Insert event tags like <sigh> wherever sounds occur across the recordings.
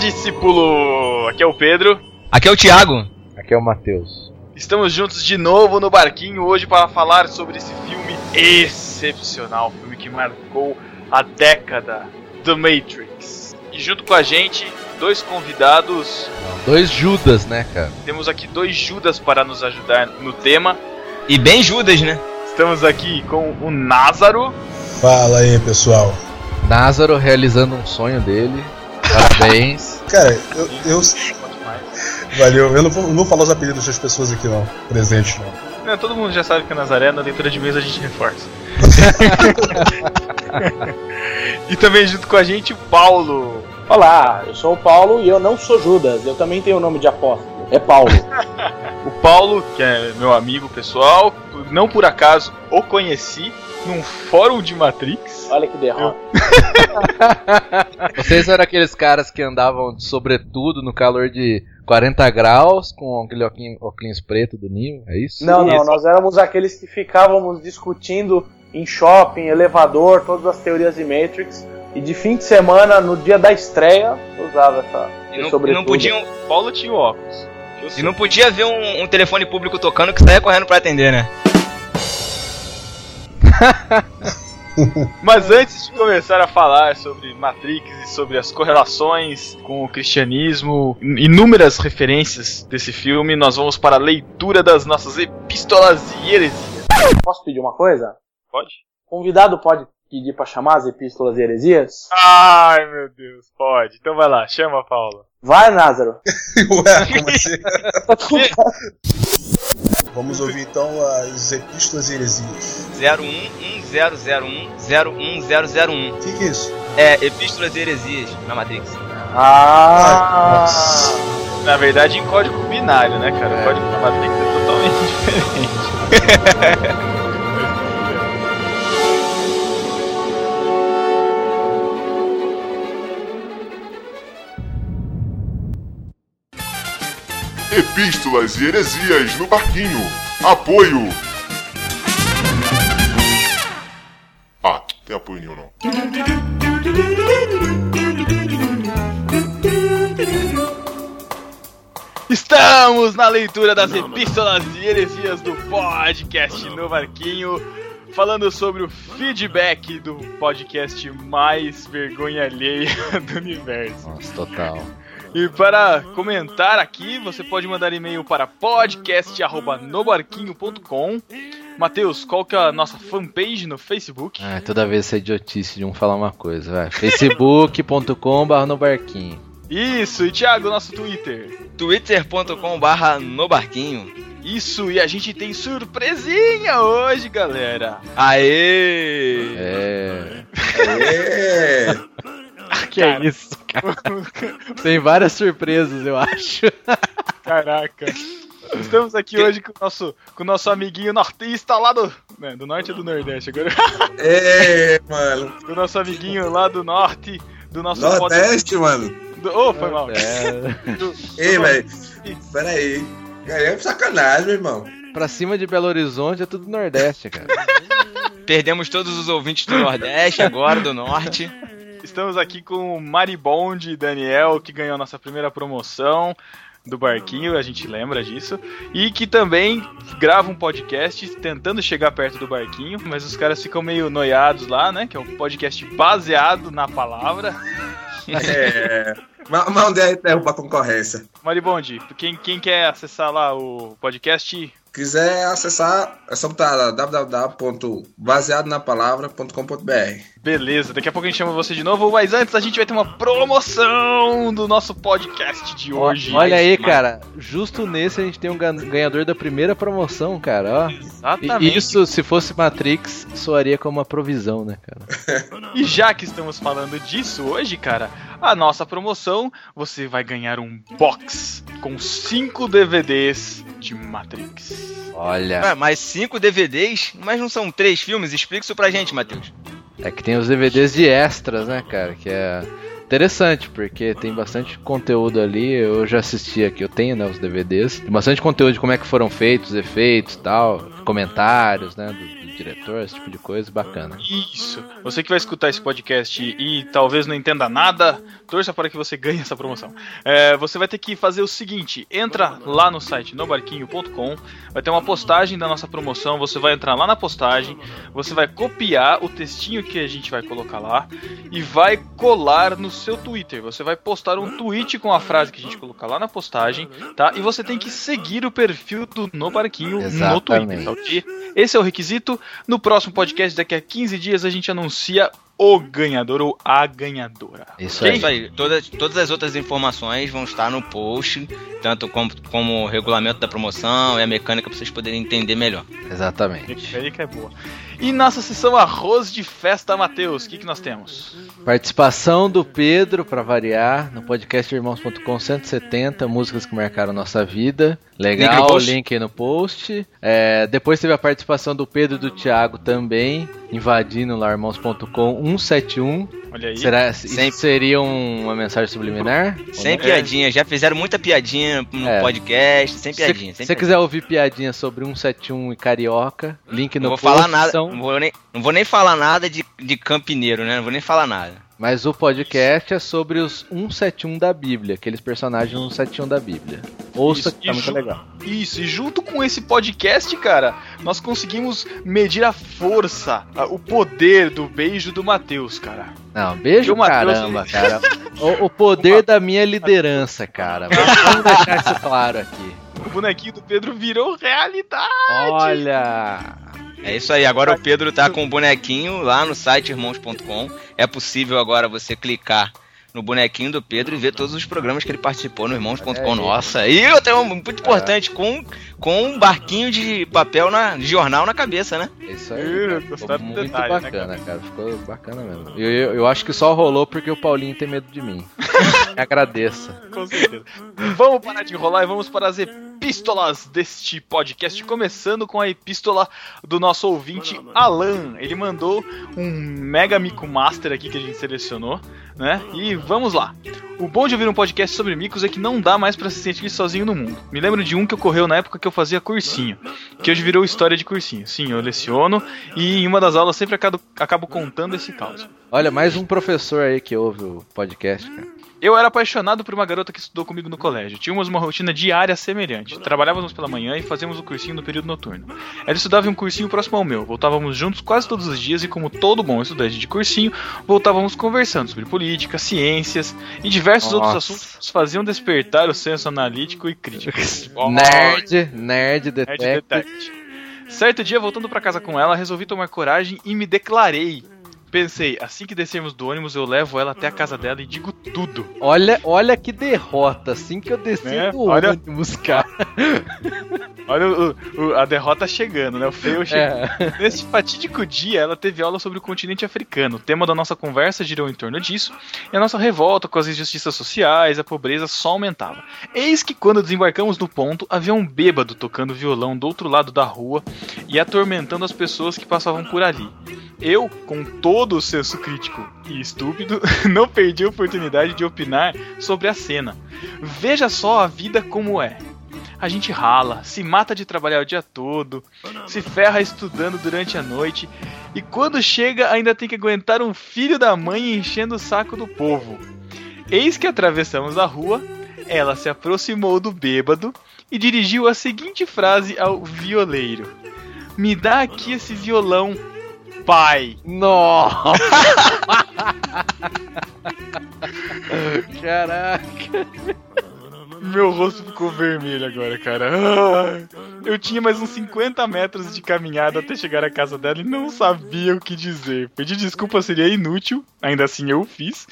Discípulo! Aqui é o Pedro. Aqui é o Thiago. Aqui é o Matheus. Estamos juntos de novo no barquinho hoje para falar sobre esse filme excepcional, filme que marcou a década, The Matrix. E junto com a gente, dois convidados. Dois Judas, né, cara? Temos aqui dois Judas para nos ajudar no tema. E bem Judas, né? Estamos aqui com o Názaro. Fala aí, pessoal. Názaro realizando um sonho dele. Parabéns. Cara, eu, eu. Valeu, eu não vou, não vou falar os apelidos das pessoas aqui não, presente não. Não, todo mundo já sabe que é Nazaré, na leitura de mesa a gente reforça. <laughs> e também junto com a gente o Paulo. Olá, eu sou o Paulo e eu não sou Judas, eu também tenho o nome de apóstolo. É Paulo. <laughs> o Paulo, que é meu amigo pessoal, não por acaso o conheci num fórum de Matrix. Olha que derrota. <laughs> Vocês eram aqueles caras que andavam de sobretudo no calor de 40 graus com aquele óculos preto do Neo, é isso? Não, não, nós éramos aqueles que ficávamos discutindo em shopping, elevador, todas as teorias de Matrix. E de fim de semana, no dia da estreia, usava essa. E não, sobretudo. não podiam. Paulo tinha óculos. E não podia ver um, um telefone público tocando que saia correndo para atender, né? <laughs> Mas antes de começar a falar sobre Matrix e sobre as correlações com o cristianismo, inúmeras referências desse filme, nós vamos para a leitura das nossas epístolas e heresias. Posso pedir uma coisa? Pode. Convidado pode pedir para chamar as epístolas e heresias? Ai, meu Deus, pode. Então vai lá, chama, Paulo. Vai, Názaro. <laughs> Ué, como assim? <laughs> Vamos ouvir então as epístolas e heresias. 011001-01001. O que, que é isso? É, epístolas e heresias na Matrix. Ah! Na verdade, em código binário, né, cara? É. O código da Matrix é totalmente <laughs> diferente. <laughs> Epístolas e Heresias no Barquinho. Apoio. Ah, tem apoio nenhum não. Estamos na leitura das epístolas e heresias do podcast no Barquinho, falando sobre o feedback do podcast mais vergonha alheia <laughs> do universo. Nossa, total. E para comentar aqui, você pode mandar e-mail para podcast@nobarquinho.com. Matheus, qual que é a nossa fanpage no Facebook? Ah, toda vez essa idiotice de um falar uma coisa, vai. facebook.com.br nobarquinho. Isso, e Thiago, nosso Twitter? twitter.com.br nobarquinho. Isso, e a gente tem surpresinha hoje, galera. Aê! É. <laughs> Que é isso, cara? Tem várias surpresas, eu acho. <laughs> Caraca. Estamos aqui que... hoje com o nosso, com o nosso amiguinho nortista lá do. Né, do norte ou do Nordeste agora? É, <laughs> mano. Com o nosso amiguinho lá do norte. Do nosso Nordeste, pod... mano. Do... Oh, foi mal. É. Do... Ei, velho. Pera aí. É sacanagem, meu irmão. Pra cima de Belo Horizonte é tudo Nordeste, cara. Perdemos todos os ouvintes do Nordeste, agora do Norte. Estamos aqui com o Maribond Daniel, que ganhou a nossa primeira promoção do Barquinho, a gente lembra disso, e que também grava um podcast tentando chegar perto do Barquinho, mas os caras ficam meio noiados lá, né? Que é um podcast baseado na palavra. É. Mas onde é derrubar a concorrência? Maribond, quem, quem quer acessar lá o podcast, quiser acessar, é só botar www.baseadonapalavra.com.br. Beleza, daqui a pouco a gente chama você de novo, mas antes a gente vai ter uma promoção do nosso podcast de hoje. Olha aí, cara, justo nesse a gente tem um ganhador da primeira promoção, cara, ó. Exatamente. E isso, se fosse Matrix, soaria como uma provisão, né, cara? <laughs> e já que estamos falando disso hoje, cara, a nossa promoção, você vai ganhar um box com cinco DVDs de Matrix. Olha. Ué, mais cinco DVDs? Mas não são três filmes? Explica isso pra gente, Matheus. É que tem os DVDs de extras, né, cara? Que é interessante, porque tem bastante conteúdo ali. Eu já assisti aqui, eu tenho né, os DVDs. Tem bastante conteúdo de como é que foram feitos, os efeitos tal, comentários, né? Do, diretor, esse tipo de coisa, bacana. Isso. Você que vai escutar esse podcast e talvez não entenda nada, torça para que você ganhe essa promoção. É, você vai ter que fazer o seguinte: entra lá no site nobarquinho.com, vai ter uma postagem da nossa promoção. Você vai entrar lá na postagem, você vai copiar o textinho que a gente vai colocar lá e vai colar no seu Twitter. Você vai postar um tweet com a frase que a gente colocar lá na postagem, tá? E você tem que seguir o perfil do No Barquinho Exatamente. no Twitter, tá Esse é o requisito. No próximo podcast, daqui a 15 dias, a gente anuncia o ganhador ou a ganhadora. Isso okay? aí. Isso aí. Todas, todas as outras informações vão estar no post, tanto como, como o regulamento da promoção e a mecânica para vocês poderem entender melhor. Exatamente. A mecânica é boa. E nossa sessão Arroz de Festa, Matheus, o que, que nós temos? Participação do Pedro, para variar, no podcast irmãos.com 170, músicas que marcaram nossa vida. Legal, link, link aí no post. É, depois teve a participação do Pedro e do Thiago também, invadindo lá irmãos.com 171. Olha aí. Será, Sem... seria uma mensagem subliminar? Sem piadinha, já fizeram muita piadinha no é. podcast, sem piadinha. Se você quiser ouvir piadinha sobre 171 e carioca, link no não vou falar nada, são... não, vou nem, não vou nem falar nada de, de campineiro, né? Não vou nem falar nada. Mas o podcast é sobre os 171 da Bíblia, aqueles personagens 171 da Bíblia. Ouça isso, que tá muito legal. Isso, e junto com esse podcast, cara, nós conseguimos medir a força, o poder do beijo do Matheus, cara. Não, beijo caramba, cara. <laughs> O, o poder da minha liderança, cara. Vamos deixar isso claro aqui. O bonequinho do Pedro virou realidade. Olha! É isso aí, agora o Pedro tá com o bonequinho lá no site irmãos.com. É possível agora você clicar no bonequinho do Pedro e ver todos os programas que ele participou no irmãos.com. Nossa, e eu tenho um muito importante, com, com um barquinho de papel na de jornal na cabeça, né? Isso aí. Ficou muito né, bacana, cara? Ficou bacana mesmo. Eu, eu, eu, acho que só rolou porque o Paulinho tem medo de mim. <laughs> <laughs> Agradeça. Com certeza. vamos parar de enrolar e vamos para as epístolas deste podcast, começando com a epístola do nosso ouvinte Alan. Ele mandou um mega mico master aqui que a gente selecionou, né? E vamos lá. O bom de ouvir um podcast sobre micos é que não dá mais para se sentir sozinho no mundo. Me lembro de um que ocorreu na época que eu fazia cursinho, que hoje virou história de cursinho. Sim, eu leciono e em uma das aulas sempre acabo, acabo contando esse caso. Olha, mais um professor aí que ouve o podcast, cara. Eu era apaixonado por uma garota que estudou comigo no colégio. Tínhamos uma rotina diária semelhante. Trabalhávamos pela manhã e fazíamos o cursinho no período noturno. Ela estudava em um cursinho próximo ao meu. Voltávamos juntos quase todos os dias e, como todo bom estudante de cursinho, voltávamos conversando sobre política, ciências e diversos Nossa. outros assuntos que nos faziam despertar o senso analítico e crítico. <laughs> nerd, nerd detect. Nerd detect. Certo dia, voltando para casa com ela, resolvi tomar coragem e me declarei Pensei, assim que descermos do ônibus, eu levo ela até a casa dela e digo tudo. Olha, olha que derrota, assim que eu desci é, do olha, ônibus, cara. olha o, o, a derrota chegando, né? O feio chegando. É. Nesse fatídico dia, ela teve aula sobre o continente africano. O tema da nossa conversa girou em torno disso, e a nossa revolta com as injustiças sociais, a pobreza só aumentava. Eis que quando desembarcamos no ponto, havia um bêbado tocando violão do outro lado da rua e atormentando as pessoas que passavam por ali. Eu, com todo o senso crítico e estúpido, <laughs> não perdi a oportunidade de opinar sobre a cena. Veja só a vida como é. A gente rala, se mata de trabalhar o dia todo, se ferra estudando durante a noite e quando chega ainda tem que aguentar um filho da mãe enchendo o saco do povo. Eis que atravessamos a rua, ela se aproximou do bêbado e dirigiu a seguinte frase ao violeiro: Me dá aqui esse violão, pai. Nossa! <laughs> Caraca. Meu rosto ficou vermelho agora, cara. Eu tinha mais uns 50 metros de caminhada até chegar à casa dela e não sabia o que dizer. Pedir desculpa seria inútil, ainda assim eu fiz.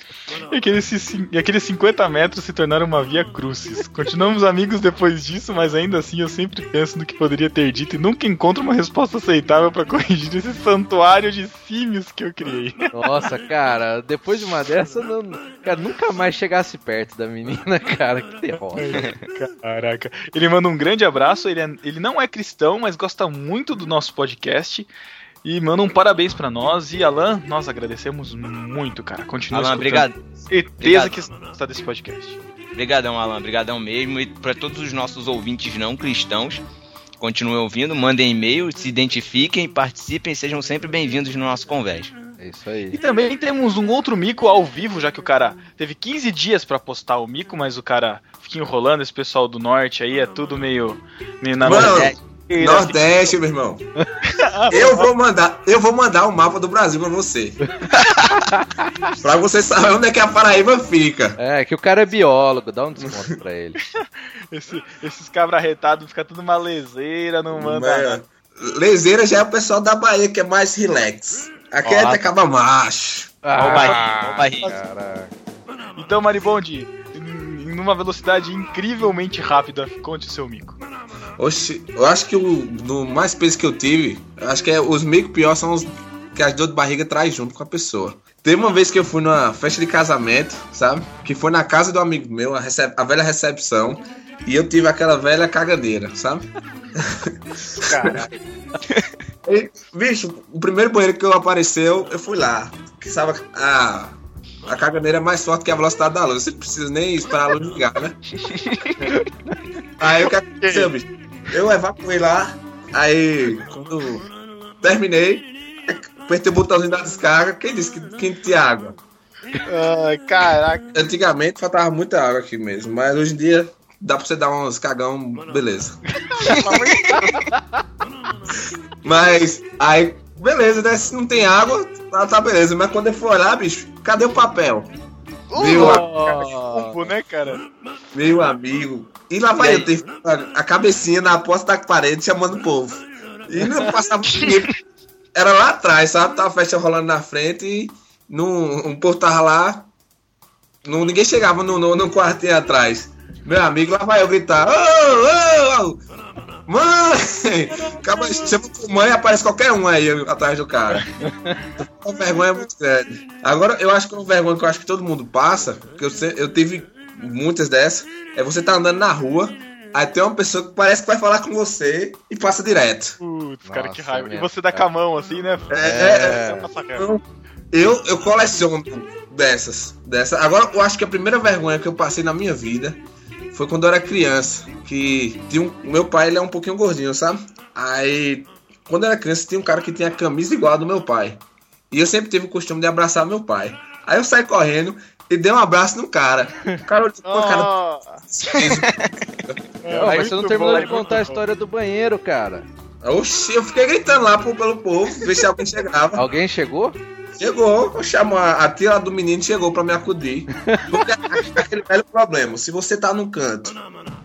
E aqueles, e aqueles 50 metros se tornaram uma via crucis. Continuamos amigos depois disso, mas ainda assim eu sempre penso no que poderia ter dito e nunca encontro uma resposta aceitável para corrigir esse santuário de símios que eu criei. Nossa, cara, depois de uma dessa, não, cara, nunca mais chegasse perto da menina, <laughs> cara, que derrota. <laughs> Caraca. Ele manda um grande abraço. Ele, é, ele não é cristão, mas gosta muito do nosso podcast. E manda um parabéns para nós. E Alan, nós agradecemos muito, cara. Continua Alan, obrigado. Certeza obrigado. que está desse podcast. Obrigadão, Alan. Obrigadão mesmo. E para todos os nossos ouvintes não cristãos, continuem ouvindo, mandem e-mail, se identifiquem, participem, sejam sempre bem-vindos no nosso conversa. Isso aí. E também temos um outro mico ao vivo, já que o cara teve 15 dias para postar o mico, mas o cara fica enrolando, esse pessoal do norte aí é tudo meio, meio na Mano, Nordeste, meu irmão. <laughs> Eu vou mandar, eu vou mandar o um mapa do Brasil pra você. <laughs> pra você saber onde é que a Paraíba fica. É, que o cara é biólogo, dá um desconto pra ele. <laughs> Esse, esses cabra retados ficam tudo uma leseira, não manda. É, leseira já é o pessoal da Bahia que é mais relax. Aqui é até caba macho. Ah, barriga, Então, Maribondi, numa velocidade incrivelmente rápida, conte o seu mico. Oxi, eu acho que o no mais peso que eu tive, acho que é, os micos piores são os que as dor de barriga traz junto com a pessoa. Teve uma vez que eu fui numa festa de casamento, sabe? Que foi na casa do amigo meu, a, recep a velha recepção, e eu tive aquela velha cagadeira, sabe? Caraca. <laughs> e, bicho, o primeiro banheiro que eu apareceu, eu fui lá. Que sabe, a, a cagadeira é mais forte que a velocidade da luz. Você não precisa nem esperar a luz ligar, né? <laughs> Aí o que aconteceu, bicho? Eu evacuei lá, aí quando terminei, apertei o botãozinho da descarga, quem disse que, que tinha água? Ai, caraca. Antigamente faltava muita água aqui mesmo, mas hoje em dia dá pra você dar uns cagão, beleza. mas aí, beleza, né? Se não tem água, tá, tá beleza. Mas quando ele for olhar, bicho, cadê o papel? Uh, Meu oh, né, cara? Meu amigo. E lá vai eu ter a cabecinha na porta da parede chamando o povo. E não passava <laughs> ninguém. Era lá atrás, sabe? Tava a festa rolando na frente e no, um povo tava lá. Não, ninguém chegava no, no, no quartinho atrás. Meu amigo, lá vai eu gritar. Ô, ô, ô! Mãe! Acaba, chama por mãe aparece qualquer um aí atrás do cara. Uma vergonha muito grande. Agora, eu acho que uma vergonha que eu acho que todo mundo passa, que eu, eu tive muitas dessas, é você tá andando na rua, aí tem uma pessoa que parece que vai falar com você e passa direto. Putz, cara, que raiva. E você dá com a mão assim, né? É, é, é. Então, eu, eu coleciono dessas, dessas. Agora, eu acho que a primeira vergonha que eu passei na minha vida foi quando eu era criança. Que tinha um, meu pai ele é um pouquinho gordinho, sabe? Aí, quando eu era criança, tinha um cara que tinha a camisa igual a do meu pai. E eu sempre tive o costume de abraçar meu pai. Aí eu saí correndo e dei um abraço no cara. O cara olhou com a cara. Oh. você não terminou de contar a história do banheiro, cara. Oxi, eu fiquei gritando lá pelo povo, ver se alguém chegava. Alguém chegou? Chegou, chamou a, a tia do menino chegou para me acudir. Porque aquele velho problema, se você tá no canto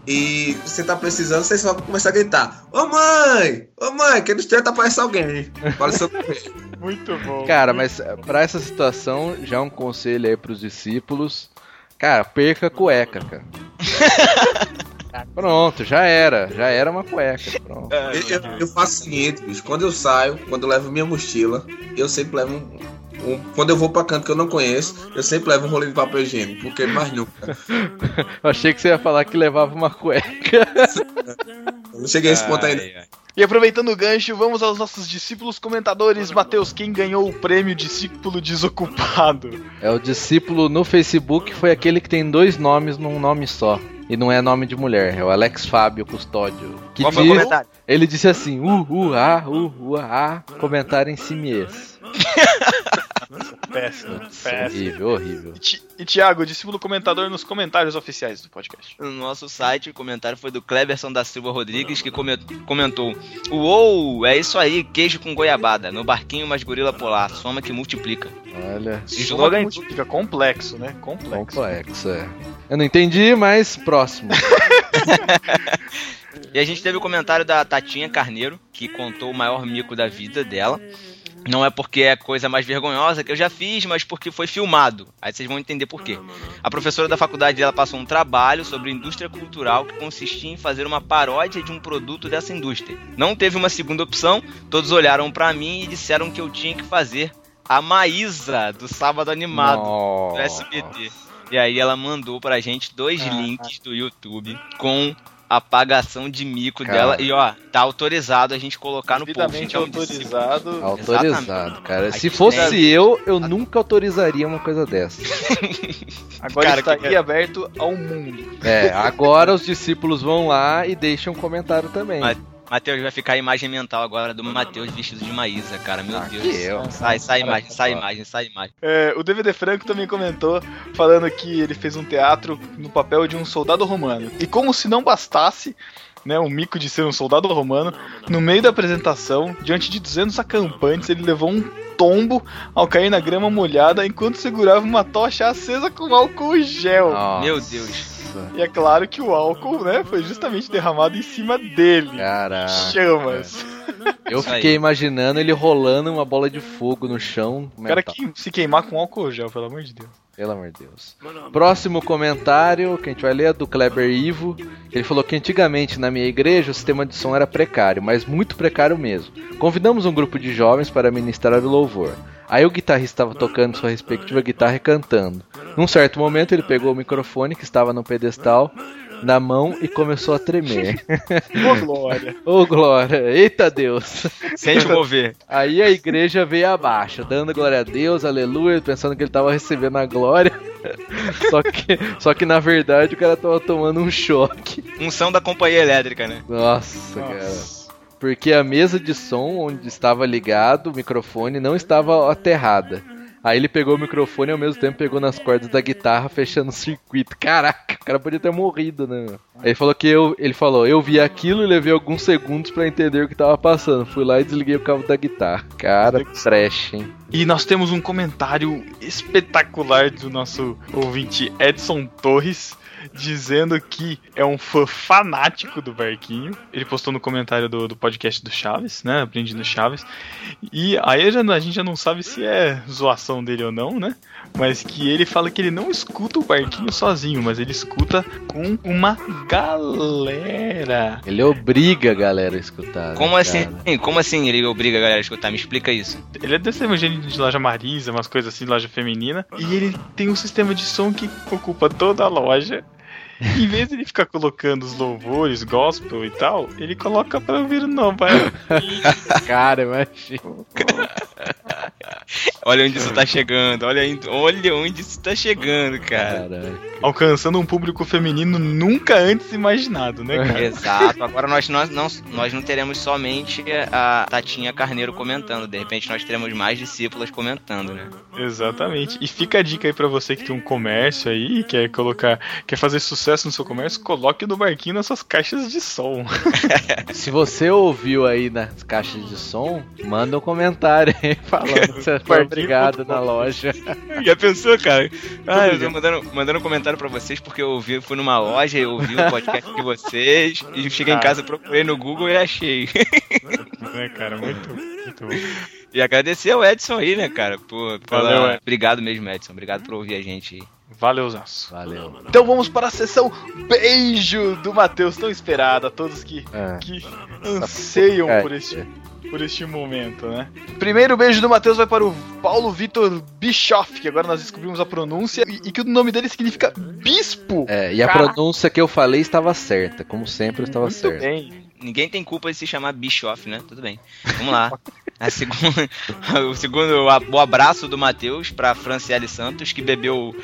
e você tá precisando, você só começa a gritar: Ô mãe! Ô mãe, que no tá aparecendo alguém. Fala Muito bom. Cara, mas para essa situação, já um conselho aí pros discípulos. Cara, perca a cueca, cara. <laughs> Pronto, já era. Já era uma cueca. Pronto. Eu, eu, faço o seguinte, bicho. Quando eu saio, quando eu levo minha mochila, eu sempre levo um, um, quando eu vou pra canto que eu não conheço, eu sempre levo um rolê de papel higiênico, porque mais nunca. <laughs> eu achei que você ia falar que levava uma cueca. eu não cheguei a esse ponto ainda. E aproveitando o gancho, vamos aos nossos discípulos comentadores. Matheus, quem ganhou o prêmio discípulo desocupado? É o discípulo no Facebook, foi aquele que tem dois nomes num nome só. E não é nome de mulher, é o Alex Fábio Custódio. Que diz, comentário? Ele disse assim: uh, uh, ah, uh, uh, ah, comentário em si mesmo. <laughs> péssimo, péssimo. Horrível, horrível. E, Thiago, discípulo comentador nos comentários oficiais do podcast. No nosso site, o comentário foi do Cleberson da Silva Rodrigues, que comentou: Uou, é isso aí, queijo com goiabada. No barquinho, mais gorila polar. Soma que multiplica. Olha. Slogan que multiplica. Complexo, né? Complexo. Complexo, é. Eu não entendi, mas próximo. <laughs> e a gente teve o comentário da Tatinha Carneiro, que contou o maior mico da vida dela. Não é porque é coisa mais vergonhosa que eu já fiz, mas porque foi filmado. Aí vocês vão entender por quê. A professora da faculdade dela passou um trabalho sobre indústria cultural que consistia em fazer uma paródia de um produto dessa indústria. Não teve uma segunda opção, todos olharam para mim e disseram que eu tinha que fazer a Maísa do Sábado Animado Nossa. do SBT. E aí ela mandou pra gente dois links do YouTube com apagação de mico Cara. dela. E ó, tá autorizado a gente colocar no post. Devidamente então, autorizado. Autorizado, cara. A Se gente fosse deve- eu, eu nunca autorizaria uma coisa dessa. <laughs> Agora Cara, está que- aqui aberto ao mundo. É, agora os discípulos vão lá e deixam um comentário também. Mas- Matheus, vai ficar a imagem mental agora do Matheus vestido de Maísa, cara. Meu Ah, Deus. eu. Sai, sai a imagem, sai a imagem, sai a imagem. É, o DVD Franco também comentou, falando que ele fez um teatro no papel de um soldado romano. E como se não bastasse, né, o mico de ser um soldado romano, no meio da apresentação, diante de 200 acampantes, ele levou um tombo ao cair na grama molhada enquanto segurava uma tocha acesa com álcool gel. Nossa. Meu Deus. E é claro que o álcool, né, foi justamente derramado em cima dele. Caraca. Chamas. Eu fiquei imaginando ele rolando uma bola de fogo no chão. O cara que se queimar com álcool gel, pelo amor de Deus. Pelo amor de Deus. Próximo comentário que a gente vai ler é do Kleber Ivo. Ele falou que antigamente na minha igreja o sistema de som era precário, mas muito precário mesmo. Convidamos um grupo de jovens para ministrar o louvor. Aí o guitarrista estava tocando sua respectiva guitarra e cantando. Num certo momento ele pegou o microfone que estava no pedestal na mão e começou a tremer. Ô, glória. <laughs> Ô glória, eita Deus! Sente mover. Aí a igreja veio abaixo, dando glória a Deus, aleluia, pensando que ele tava recebendo a glória. <laughs> Só que, só que na verdade o cara tava tomando um choque. Unção da companhia elétrica, né? Nossa, cara. Nossa. Porque a mesa de som onde estava ligado o microfone não estava aterrada. Aí ele pegou o microfone e ao mesmo tempo pegou nas cordas da guitarra, fechando o circuito. Caraca, o cara podia ter morrido, né? Aí ele falou que eu, ele falou, eu vi aquilo e levei alguns segundos pra entender o que tava passando. Fui lá e desliguei o cabo da guitarra. Cara, trash, hein? E nós temos um comentário espetacular do nosso ouvinte Edson Torres. Dizendo que é um fã fanático do Barquinho. Ele postou no comentário do, do podcast do Chaves, né? Aprendi no Chaves. E aí já, a gente já não sabe se é zoação dele ou não, né? Mas que ele fala que ele não escuta o Barquinho sozinho, mas ele escuta com uma galera. Ele obriga a galera a escutar. né, Como assim? cara? Como assim ele obriga a galera a escutar? Me explica isso. Ele é desse evangélico de loja Marisa, umas coisas assim, loja feminina. E ele tem um sistema de som que ocupa toda a loja. <laughs> Em vez de ele ficar colocando os louvores, gospel e tal, ele coloca pra ouvir no vai. <laughs> Cara, imagina. Olha onde isso tá chegando, olha, olha onde isso tá chegando, cara. Caraca. Alcançando um público feminino nunca antes imaginado, né, cara? Exato, agora nós, nós, não, nós não teremos somente a Tatinha Carneiro comentando, de repente nós teremos mais discípulas comentando, né? Exatamente. E fica a dica aí pra você que tem um comércio aí, e quer colocar, quer fazer sucesso no seu comércio, coloque no barquinho nas suas caixas de som. <laughs> Se você ouviu aí nas caixas de som, manda um comentário aí <laughs> falando que você foi obrigado na loja. Já pensou, cara? Ah, eu tô mandando, mandando um comentário pra vocês porque eu ouvi, fui numa loja e ouvi o podcast de vocês e cheguei em casa, procurei no Google e achei. né, cara? Muito, muito bom. E agradecer ao Edson aí, né, cara? Por, pela- Valeu, Edson. Obrigado mesmo, Edson. Obrigado por ouvir a gente aí. Valeuzaço. Valeu. Então vamos para a sessão beijo do Matheus, tão esperada, a todos que, É. que anseiam É, por este, por este momento, né? Primeiro beijo do Matheus vai para o Paulo Vitor Bischoff, que agora nós descobrimos a pronúncia, e, e que o nome dele significa bispo. É, e a Caraca. pronúncia que eu falei estava certa, como sempre estava Muito certa. bem. Ninguém tem culpa de se chamar Bischoff, né? Tudo bem. Vamos lá. A segunda, <laughs> o segundo, a- o abraço do Matheus pra Franciele Santos, que bebeu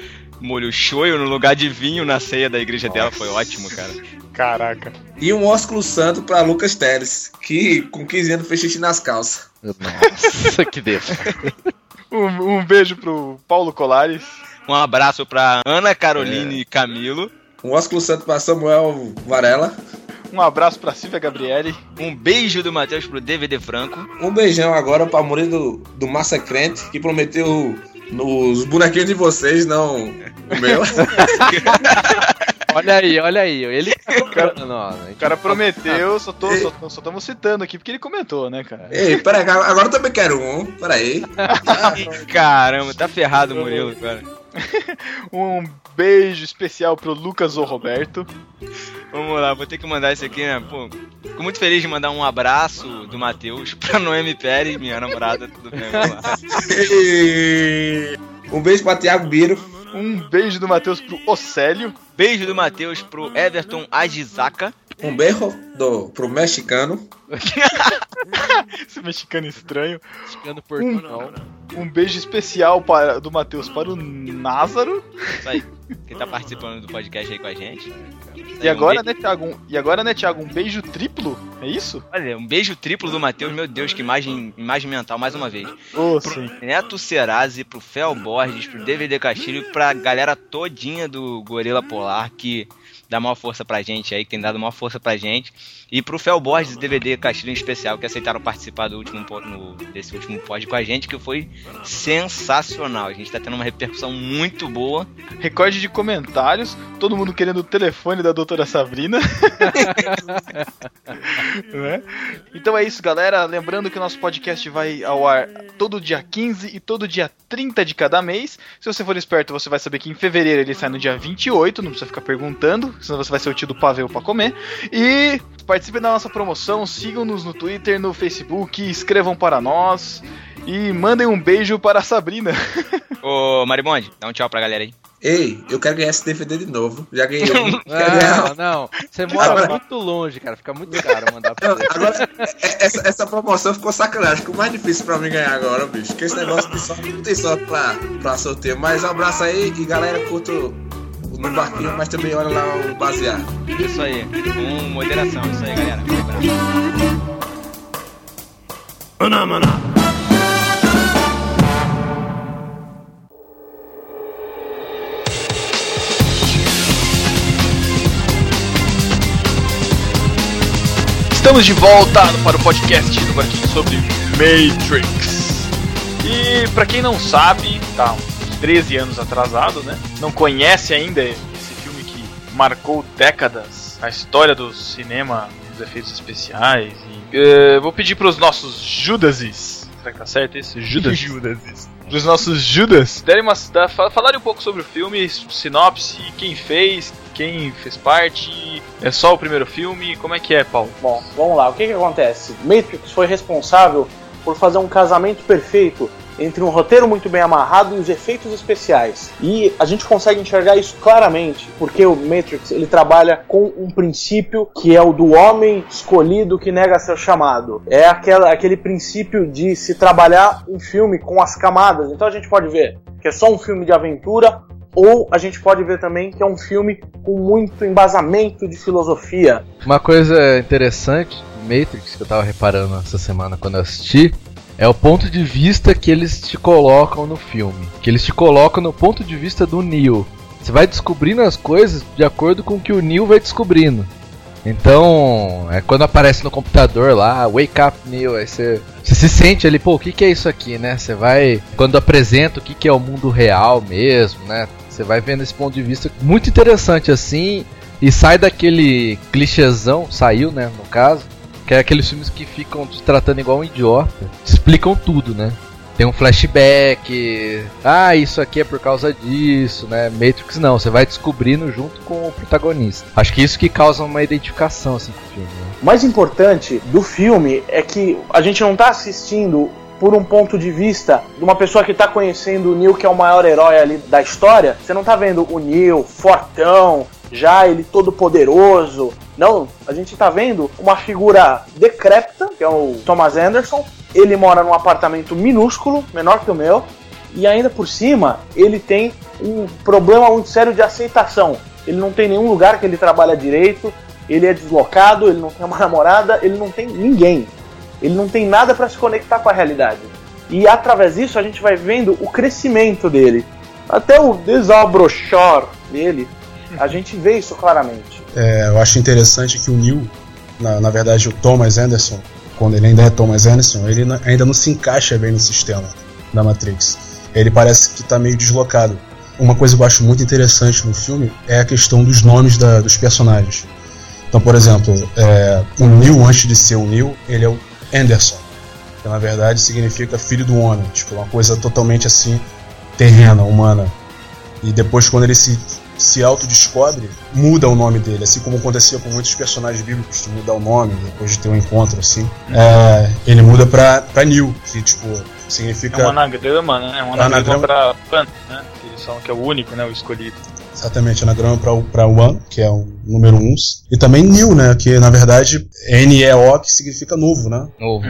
molho shoyu no lugar de vinho na ceia da igreja dela. Foi ótimo, cara. Caraca. E um ósculo santo pra Lucas Teles, que com 15 anos fez xixi nas calças. Nossa, que Deus. Um, um beijo pro Paulo Colares. Um abraço pra Ana Caroline Camilo. Um ósculo santo pra Samuel Varela. Um abraço pra Silvia Gabriele. Um beijo do Matheus pro DVD Franco. Um beijão agora pra Murilo do, do Massa Crente, que prometeu nos bonequinhos de vocês, não o meu. <laughs> Olha aí, olha aí. Ele tá comprando, ó. O cara prometeu, só tô, só, só estamos citando aqui porque ele comentou, né, cara? Ei, peraí, agora eu também quero um. Peraí. <laughs> Caramba, tá ferrado o Murilo, cara. <laughs> Um beijo especial pro Lucas ou Roberto. Vamos lá, vou ter que mandar isso aqui, né? Pô, fico muito feliz de mandar um abraço do Matheus pra Noemi Pérez, minha namorada, tudo bem, vamos lá. um beijo pra Thiago Biro. Um beijo do Matheus pro Océlio. Beijo do Matheus pro Everton Ajizaka. um berro do, pro mexicano. Esse mexicano estranho. Mexicano portunhol. Um beijo especial para, do Matheus para o Názaro. Isso aí. Quem tá participando do podcast aí com a gente. E agora, né, Thiago? Um, e agora, né, Thiago? Um beijo triplo? É isso? Olha, um beijo triplo do Matheus, meu Deus, que imagem, imagem mental, mais uma vez. Oh, pro sim. Neto Cerazzi, pro Fel Borges, pro DVD Castilho e pra galera todinha do Gorila Polar que dá maior força pra gente aí, que tem dado maior força pra gente. E pro Fel Borges, DVD Castilho em especial, que aceitaram participar do último, no- desse último pod com a gente, que foi sensacional. A gente tá tendo uma repercussão muito boa. Recorde de comentários. Todo mundo querendo o telefone da doutora Sabrina. <laughs> Né? Então é isso, galera. Lembrando que o nosso podcast vai ao ar todo dia 15 e todo dia 30 de cada mês. Se você for esperto, você vai saber que em fevereiro ele sai no dia 28. Não precisa ficar perguntando, senão você vai ser o tio do pavê pra comer. E participem da nossa promoção. Sigam-nos no Twitter, no Facebook. Escrevam para nós. E mandem um beijo para a Sabrina. <laughs> Ô, Marimonde, dá um tchau pra galera aí. Ei, eu quero ganhar esse DVD de novo. Já ganhei um. <laughs> Quero ganhar Não, não. Você mora Agora- muito longe, cara. Fica muito caro mandar pra Não, você. agora, é- essa, essa promoção ficou sacanagem. Ficou mais difícil pra mim ganhar agora, bicho. Que esse negócio de sorte não tem sorte pra, pra sorteio. Mas um abraço aí e galera, curta o- no barquinho, mas também olha lá o baseado. Isso aí, com moderação, isso aí, galera. Abraço. Estamos de volta para o podcast do Barquinho sobre Matrix. E pra quem não sabe, tá 13 anos atrasado, né? Não conhece ainda esse filme que marcou décadas a história do cinema, dos efeitos especiais. E, eh, vou pedir para os nossos Judases. Será que tá certo isso? Judas. Judases. Dos nossos Judas, derem uma, da, fa- falarem um pouco sobre o filme, sinopse, quem fez, quem fez parte, é só o primeiro filme, como é que é, Paulo? Bom, vamos lá. O que que acontece? Matrix foi responsável por fazer um casamento perfeito entre um roteiro muito bem amarrado e os efeitos especiais. E a gente consegue enxergar isso claramente, porque o Matrix ele trabalha com um princípio que é o do homem escolhido que nega seu chamado. É aquela, aquele princípio de se trabalhar um filme com as camadas. Então a gente pode ver que é só um filme de aventura ou a gente pode ver também que é um filme com muito embasamento de filosofia. Uma coisa interessante Matrix que eu tava reparando essa semana quando eu assisti é o ponto de vista que eles te colocam no filme. Que eles te colocam no ponto de vista do Neo. Você vai descobrindo as coisas de acordo com o que o Neo vai descobrindo. Então, é quando aparece no computador lá, wake up Neo, aí você, você se sente ali, pô, o que, que é isso aqui, né? Você vai, quando apresenta o que, que é o mundo real mesmo, né? Você vai vendo esse ponto de vista muito interessante assim, e sai daquele clichêzão, saiu, né, no caso, que é aqueles filmes que ficam te tratando igual um idiota, explicam tudo, né? Tem um flashback, ah, isso aqui é por causa disso, né? Matrix não, você vai descobrindo junto com o protagonista. Acho que isso que causa uma identificação assim com o filme. Né? O mais importante do filme é que a gente não tá assistindo por um ponto de vista de uma pessoa que tá conhecendo o Neo, que é o maior herói ali da história. Você não tá vendo o Neo fortão, já ele todo poderoso. Não, a gente tá vendo uma figura decrépita, que é o Thomas Anderson. Ele mora num apartamento minúsculo, menor que o meu, e ainda por cima ele tem um problema muito sério de aceitação. Ele não tem nenhum lugar que ele trabalha direito, ele é deslocado, ele não tem uma <laughs> namorada, ele não tem ninguém. Ele não tem nada para se conectar com a realidade. E através disso a gente vai vendo o crescimento dele. Até o desabrochar dele, a <laughs> gente vê isso claramente. É, eu acho interessante que o Neil, na, na verdade o Thomas Anderson, quando ele ainda é Thomas Anderson, ele ainda não se encaixa bem no sistema da Matrix. Ele parece que está meio deslocado. Uma coisa que eu acho muito interessante no filme é a questão dos nomes da- dos personagens. Então, por exemplo, é, o Neil, antes de ser o Neil, ele é o Anderson, que na verdade significa filho do homem, tipo, uma coisa totalmente assim, terrena, humana. E depois, quando ele se, se autodescobre, muda o nome dele, assim como acontecia com muitos personagens bíblicos, de mudar o nome depois de ter um encontro, assim. É, ele muda pra, pra Neil, que, tipo, É significa. um anagrama, né? É um Anagrama. anagrama pra Pan, né? Que eles falam que é o único, né? O escolhido. Exatamente, anagrama para One, que é o número 1. Um, e também New, né? Que na verdade N-E-O, que significa novo, né? Novo.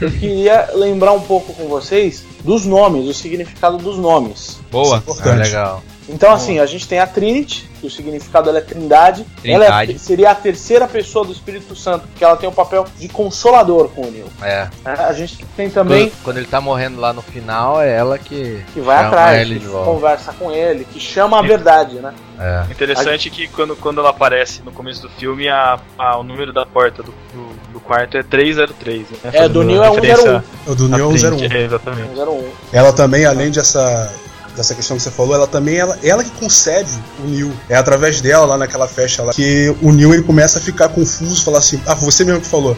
Eu queria lembrar um pouco com vocês dos nomes, o significado dos nomes. Boa. Isso é. Ah, legal. Então, assim, a gente tem a Trinity, que o significado dela é trindade. Trindade. Ela é- seria a terceira pessoa do Espírito Santo, porque ela tem o papel de consolador com o Neil. É. É, A gente tem também Quando, quando ele tá morrendo lá no final, é ela que. que vai chama atrás, ele que conversa com ele, que chama a verdade, né? É. Interessante que quando, quando ela aparece no começo do filme, a, a- o número da porta do, do, do quarto é 303. Né? É, do Neil é referência 101. O do à Neo Trinity, 01. É, exatamente. 101. Ela também, além dessa, dessa questão que você falou, ela também ela, ela que concebe o Neil. É através dela lá naquela festa lá que o Neil ele começa a ficar confuso, falar assim: "Ah, você mesmo que falou.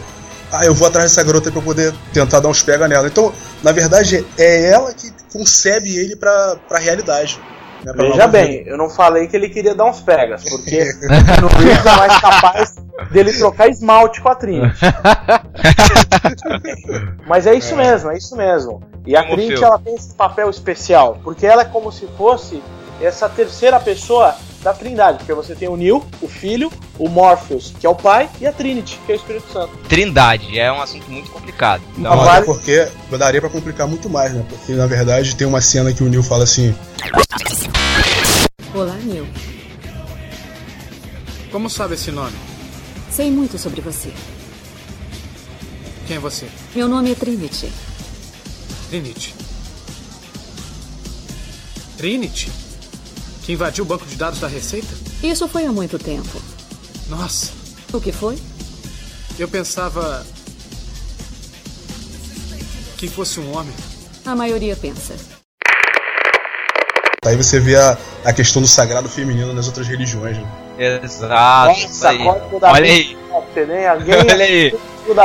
Ah, eu vou atrás dessa garota pra eu poder tentar dar uns pega nela". Então, na verdade, é ela que concebe ele pra, pra realidade. né, pra Veja bem, vida. eu não falei que ele queria dar uns pegas, porque Reeves é mais capaz dele trocar esmalte com a Trinity. <laughs> Mas é isso mesmo, é isso mesmo. E a Como Trinity ela tem esse papel especial, porque ela é como se fosse essa terceira pessoa da Trindade, porque você tem o Neil, o filho, o Morpheus, que é o pai, e a Trinity, que é o Espírito Santo. Trindade é um assunto muito complicado. Então, Não, vale- porque daria pra complicar muito mais, né? Porque na verdade tem uma cena que o Neil fala assim: Olá, Neil. Como sabe esse nome? Sei muito sobre você. Quem é você? Meu nome é Trinity. Trinity. Trinity? Que invadiu o banco de dados da Receita? Isso foi há muito tempo. Nossa, O que foi? eu pensava. que fosse um homem. A maioria pensa. Aí você vê a, a questão do sagrado feminino nas outras religiões, né? Exato. Nossa, aí. da Olha aí. Você nem alguém <laughs> Olha aí.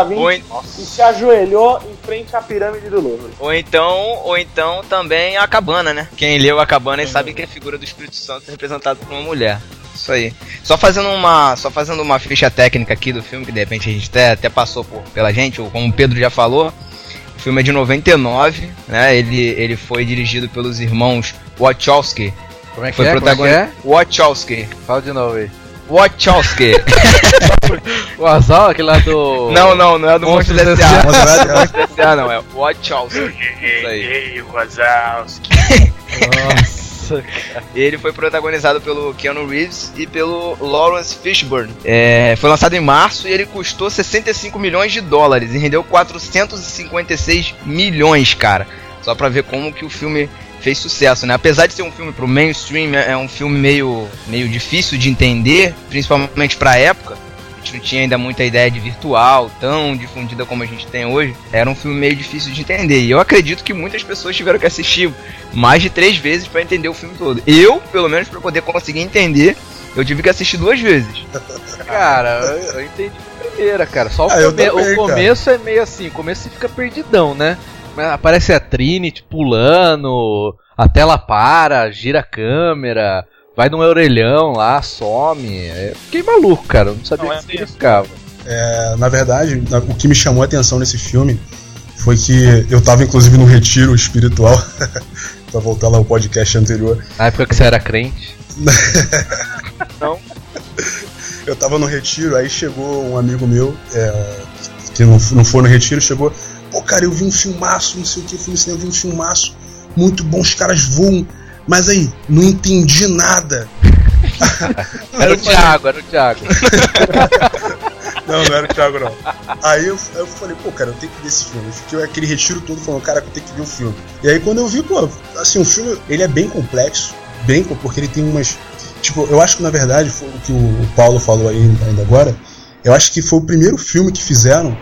Vinci e se ajoelhou em frente à pirâmide do Louvre. ou então, ou então também a cabana, né? Quem leu a cabana sabe que a figura do Espírito Santo é representada por uma mulher. Isso aí. Só fazendo uma, só fazendo uma ficha técnica aqui do filme que de repente a gente até, até passou por, pela gente, ou como o Pedro já falou. O filme é de 99, né? Ele, ele foi dirigido pelos irmãos Wachowski. Como é que Foi é? Como é que protagonista. é? Wachowski. Fala de novo aí. Wachowski. <laughs> O Azal, aquele lá do. não, não, não é do Monstro S.A. É <laughs> Monstro S.A. não, é Wachowski. Isso aí. Ei, Wazowski. Nossa. <laughs> Ele foi protagonizado pelo Keanu Reeves e pelo Lawrence Fishburne. É, foi lançado em março e ele custou 65 milhões de dólares e rendeu 456 milhões, cara. Só pra ver como que o filme fez sucesso, né? Apesar de ser um filme pro mainstream, é é um filme meio, meio difícil de entender, principalmente pra época. A gente não tinha ainda muita ideia de virtual, tão difundida como a gente tem hoje. Era um filme meio difícil de entender. E eu acredito que muitas pessoas tiveram que assistir mais de três vezes pra entender o filme todo. Eu, pelo menos, pra poder conseguir entender, eu tive que assistir duas vezes. <laughs> Cara, eu, eu entendi primeira, cara. Só o, Ah, eu come- também, o começo é meio assim, o começo você fica perdidão, né? Mas Aparece a Trinity pulando, a tela para, gira a câmera, vai num orelhão lá, some. Eu fiquei maluco, cara. Eu não sabia Não, o é que significava. É, na verdade, o que me chamou a atenção nesse filme foi que eu tava inclusive num retiro espiritual, <laughs> pra voltar lá ao podcast anterior. Na época que você era crente. <laughs> Eu tava no retiro, aí chegou um amigo meu, é, que não, não foi no retiro, chegou. Pô, cara, eu vi um filmaço, não sei o que, fui no cinema, eu vi um filmaço, muito bom, os caras voam. Mas aí, não entendi nada. <laughs> Era o Thiago, era o Thiago. <laughs> Não, não era o Thiago, não. Aí eu, eu falei, pô, cara, eu tenho que ver esse filme. Eu fiquei aquele retiro todo falando, cara, eu tenho que ver o filme. E aí quando eu vi, pô, assim, o filme, ele é bem complexo, bem, porque ele tem umas. Tipo, eu acho que na verdade, foi o que o Paulo falou aí ainda agora, eu acho que foi o primeiro filme que fizeram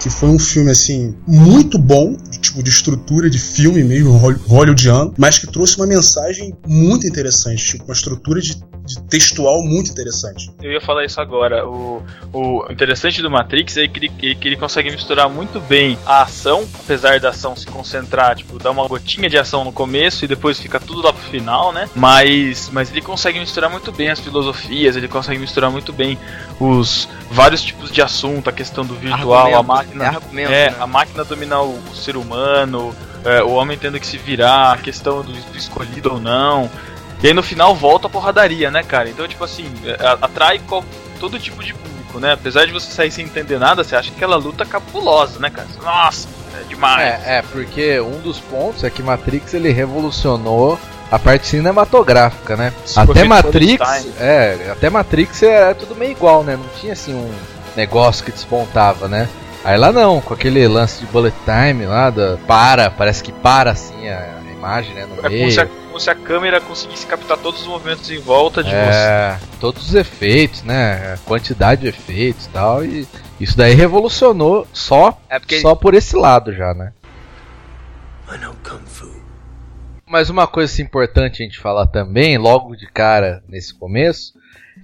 que foi um filme assim muito bom, de, tipo de estrutura de filme meio hol- hollywoodiano, mas que trouxe uma mensagem muito interessante, tipo uma estrutura de, de textual muito interessante. Eu ia falar isso agora. O, o interessante do Matrix é que ele, que ele consegue misturar muito bem a ação, apesar da ação se concentrar, tipo, dar uma gotinha de ação no começo e depois fica tudo lá pro final, né? Mas, mas ele consegue misturar muito bem as filosofias, ele consegue misturar muito bem os vários tipos de assunto, a questão do virtual, a Argumento, máquina. é argumento, é, né? a máquina dominar o, o ser humano, é, o homem tendo que se virar, a questão do, do escolhido ou não. E aí no final volta a porradaria, né, cara? Então, tipo assim, é, atrai qual, todo tipo de público, né? Apesar de você sair sem entender nada, você acha que aquela luta é cabulosa, né, cara? Nossa, é demais. É, é, porque um dos pontos é que Matrix ele revolucionou a parte cinematográfica, né? até Matrix, é, até Matrix era tudo meio igual, né? Não tinha assim um negócio que despontava, né? Aí lá não, com aquele lance de bullet time lá, da, para, parece que para assim a, a imagem, né? No é meio. Como se, a, como se a câmera conseguisse captar todos os movimentos em volta de é, você. Todos os efeitos, né? A quantidade de efeitos e tal. E isso daí revolucionou só, é porque... só por esse lado já, né? I know Kung Fu. Mas uma coisa assim, importante a gente falar também, logo de cara nesse começo,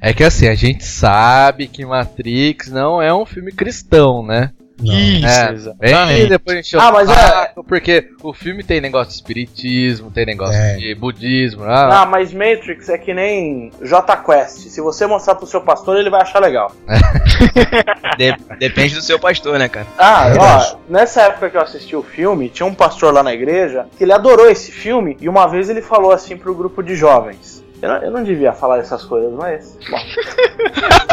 é que assim, a gente sabe que Matrix não é um filme cristão, né? Isso, é, exatamente. depois a gente ah, mas é... porque o filme tem negócio de espiritismo, tem negócio é. de budismo. Ah. ah, mas Matrix é que nem J Quest. Se você mostrar pro seu pastor, ele vai achar legal. <laughs> de depende do seu pastor, né, cara? Ah, ó, nessa época que eu assisti o filme, tinha um pastor lá na igreja que ele adorou esse filme e uma vez ele falou assim pro grupo de jovens. Eu não, eu não devia falar essas coisas, mas. Bom. <laughs>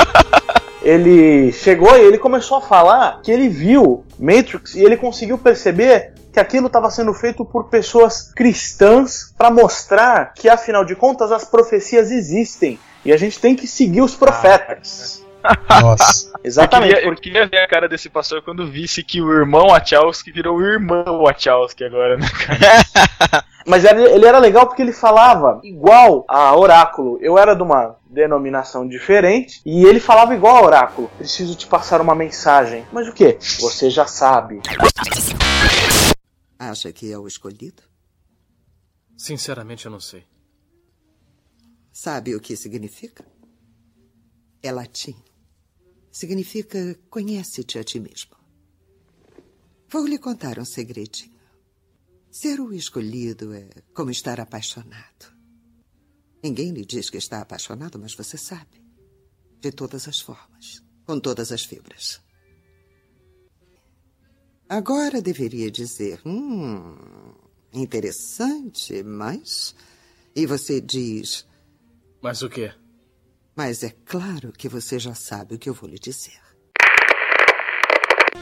ele chegou e ele começou a falar que ele viu Matrix e ele conseguiu perceber que aquilo estava sendo feito por pessoas cristãs para mostrar que afinal de contas as profecias existem e a gente tem que seguir os profetas. Nossa. <laughs> Exatamente. Eu queria, eu queria, ver a cara desse pastor quando visse que o irmão Wachowski virou o irmão Wachowski agora, né, cara? <laughs> Mas ele era legal porque ele falava igual a Oráculo. Eu era de uma denominação diferente e ele falava igual a Oráculo. Preciso te passar uma mensagem. Mas o que? Você já sabe. Acha que é o escolhido? Sinceramente, eu não sei. Sabe o que significa? É latim. Significa conhece-te a ti mesmo. Vou lhe contar um segredinho. Ser o escolhido é como estar apaixonado. Ninguém lhe diz que está apaixonado, mas você sabe. De todas as formas, com todas as fibras. Agora deveria dizer: hum, interessante, mas. E você diz. Mas o quê? Mas é claro que você já sabe o que eu vou lhe dizer. <laughs>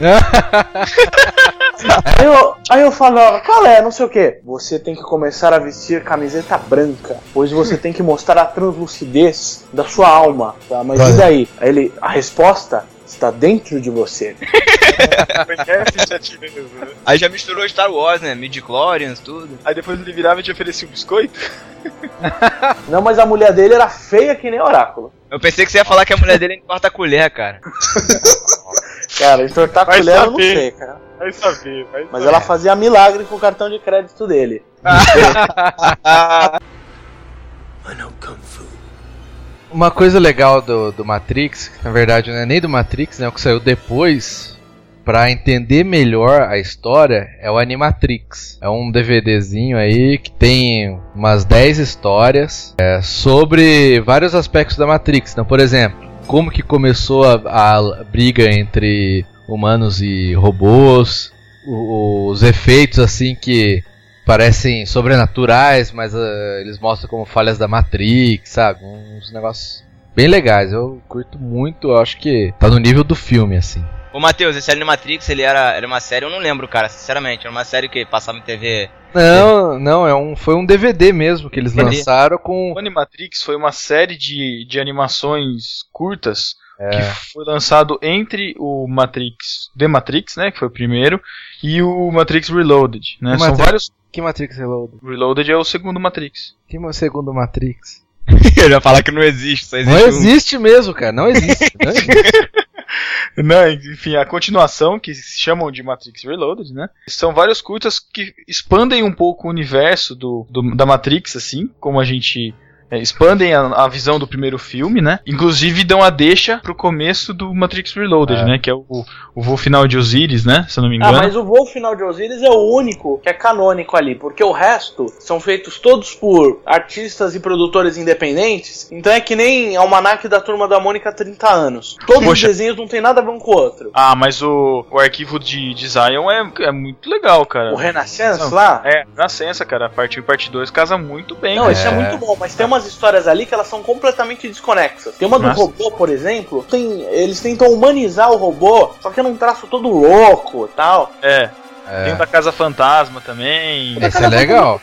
aí, eu, aí eu falo, qual é? Não sei o que. Você tem que começar a vestir camiseta branca, pois você tem que mostrar a translucidez da sua alma. Tá? Mas e daí? Aí ele, a resposta está dentro de você. <laughs> Aí já misturou Star Wars, né? Midi-chlorians, tudo. Aí depois ele virava e te oferecia um biscoito? <laughs> Não, mas a mulher dele era feia que nem oráculo. Eu pensei que você ia falar que a mulher dele entorta a colher, cara. <laughs> cara, entortar a colher eu não sei, cara. Vai saber, vai Mas ela fazia milagre com o cartão de crédito dele. I know Kung Fu. Uma coisa legal do, do Matrix, na verdade não é nem do Matrix, né? O que saiu depois, para entender melhor a história, é o Animatrix. É um DVDzinho aí que tem umas 10 histórias é, sobre vários aspectos da Matrix. Então, por exemplo, como que começou a, a briga entre humanos e robôs, os efeitos assim que parecem sobrenaturais, mas uh, eles mostram como falhas da Matrix, sabe? Uns negócios bem legais. Eu curto muito, eu acho que tá no nível do filme, assim. Ô Matheus, esse Animatrix, ele era, era uma série, eu não lembro, cara, sinceramente. Era uma série que passava em TV. Não, não, é um, foi um DVD mesmo que eles lançaram com. O Animatrix foi uma série de, de animações curtas é. que foi lançado entre o Matrix, The Matrix, né, que foi o primeiro, e o Matrix Reloaded, né? São Matrix, vários. Que Matrix Reloaded? Reloaded é o segundo Matrix. Que é o segundo Matrix? <laughs> Eu já falar que não existe, só existe Não um. existe mesmo, cara, não existe. <laughs> Não existe. <laughs> Não, enfim, a continuação, que se chamam de Matrix Reloaded, né? São vários curtas que expandem um pouco o universo do, do da Matrix, assim, como a gente expandem a, a, visão do primeiro filme, né? Inclusive dão a deixa pro começo do Matrix Reloaded, é. né? Que é o, o voo final de Osiris, né? Se eu não me engano. Ah, mas o voo final de Osiris é o único que é canônico ali, porque o resto são feitos todos por artistas e produtores independentes. Então é que nem Almanac da Turma da Mônica há 30 anos. Todos Poxa. os desenhos não tem nada a ver um com o outro. Ah, mas o, o arquivo de, de Zion é, é muito legal, cara. O Renascença lá? É, Renascença, cara. Parte 1 e parte 2 casa muito bem. Não, cara. isso é muito bom, mas tem umas histórias ali que elas são completamente desconexas. Tem uma do Nossa. robô, por exemplo, tem, eles tentam humanizar o robô, só que é num traço todo louco tal. É. é. Tem o da Casa Fantasma também. Esse é legal.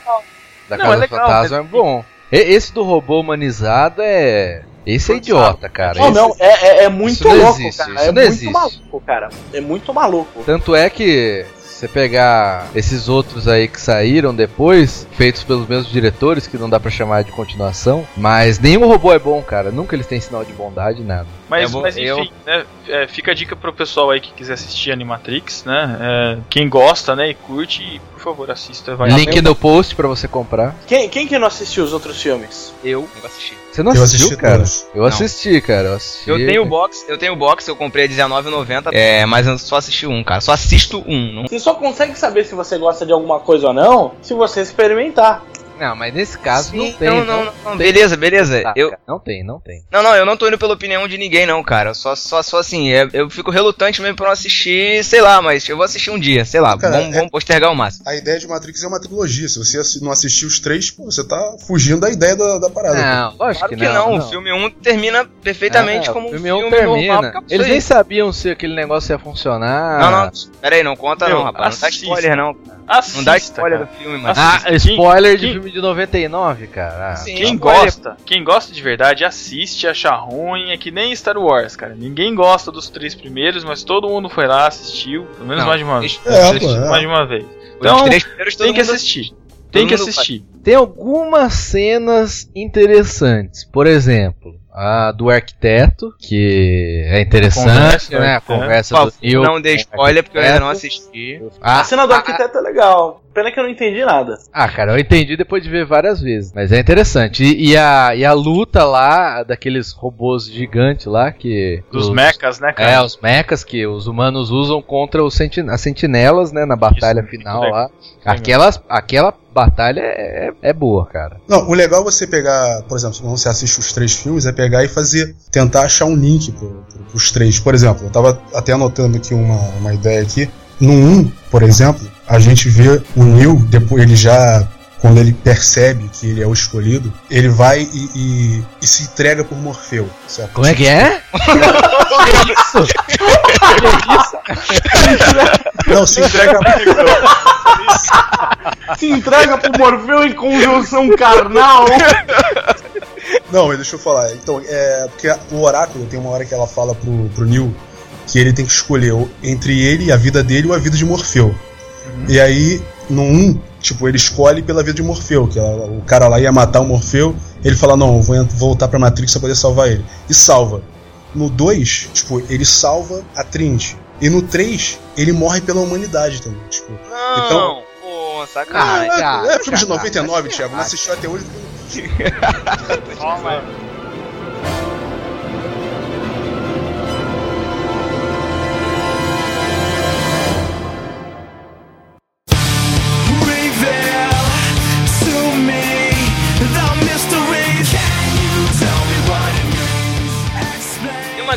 Da Não, Casa é legal, Fantasma é bom. Esse do robô humanizado é. Esse é idiota, cara. Não, não, é, é, é muito louco, existe, cara. é muito existe. maluco, cara. É muito maluco. Tanto é que você pegar esses outros aí que saíram depois, feitos pelos mesmos diretores, que não dá para chamar de continuação, mas nenhum robô é bom, cara. Nunca eles têm sinal de bondade, nada. Mas, vou, mas enfim, eu... né, é, fica a dica pro pessoal aí que quiser assistir Animatrix, né? É, quem gosta, né, e curte, por favor, assista. Vai Link no post para você comprar. Quem, quem que não assistiu os outros filmes? Eu, eu assisti. Você não eu assistiu, assisti cara? Eu não. assisti, cara. Eu, assisti. eu tenho o box, eu tenho o box, eu comprei R$19,90. É, mas eu só assisti um, cara. Só assisto um. Não... Você só consegue saber se você gosta de alguma coisa ou não se você experimentar. Não, mas nesse caso Sim, não tem. Não, não, não, não beleza, beleza. Tá, eu... Não tem, não tem. Não, não, eu não tô indo pela opinião de ninguém, não, cara. Só, só, só assim, é, eu fico relutante mesmo pra não assistir, sei lá, mas eu vou assistir um dia, sei lá. Cara, vamos, é... vamos postergar o máximo. A ideia de Matrix é uma trilogia. Se você não assistir os três, pô, você tá fugindo da ideia da, da parada. Não, pô. lógico claro que, que não, não. O filme 1 um termina perfeitamente é, como um filme, um termina. normal. Eles nem sabiam se aquele negócio ia funcionar. Não, não, pera aí, não conta Meu, não, rapaz. Não dá spoiler não. Assista, não dá spoiler cara. do filme, mas. Ah, spoiler de filme de 99 cara. Ah, Sim, quem gosta, quem gosta de verdade, assiste, acha ruim, é que nem Star Wars, cara. Ninguém gosta dos três primeiros, mas todo mundo foi lá, assistiu, pelo menos não, mais de uma vez. É, é. mais de uma vez. Então, tem que assistir. Tem que assistir. Tem algumas cenas interessantes. Por exemplo, a do arquiteto, que é interessante, conversa, né? A conversa do Neil. Não dei spoiler porque eu ainda não assisti. A, a cena do arquiteto a, é legal. Pena que eu não entendi nada. Ah, cara, eu entendi depois de ver várias vezes. Mas é interessante. E, e a, e a luta lá daqueles robôs gigantes lá que. Dos os, mechas, né, cara? É, os mechas que os humanos usam contra os sentin as sentinelas, né? Na batalha Isso, final lá. Aquelas, aquela batalha é, é, boa, cara. Não, o legal é você pegar, por exemplo, quando você assiste os três filmes, é pegar e fazer, tentar achar um link pro, pro, pros três. Por exemplo, eu tava até anotando aqui uma, uma ideia aqui. No 1, por exemplo, a gente vê o Neil, depois ele já quando ele percebe que ele é o escolhido, ele vai e, e, e se entrega por Morfeu. Certo? Como é que é? que isso? que isso? Não, se entrega Se entrega pro Morfeu em conjunção carnal. Não, deixa eu falar. Então, é. Porque o oráculo tem uma hora que ela fala pro, pro Neil que ele tem que escolher entre ele e a vida dele ou a vida de Morfeu. Uhum. E aí, no 1, tipo, ele escolhe pela vida de Morfeu, que ela, o cara lá ia matar o Morfeu, ele fala, não, eu vou voltar pra Matrix pra poder salvar ele. E salva. No 2, tipo, ele salva a Trinity. E no 3, ele morre pela humanidade também. Tipo, não, então, pô, sacanagem. Ah, é, é filme de 99, Thiago, não assistiu até hoje. Toma.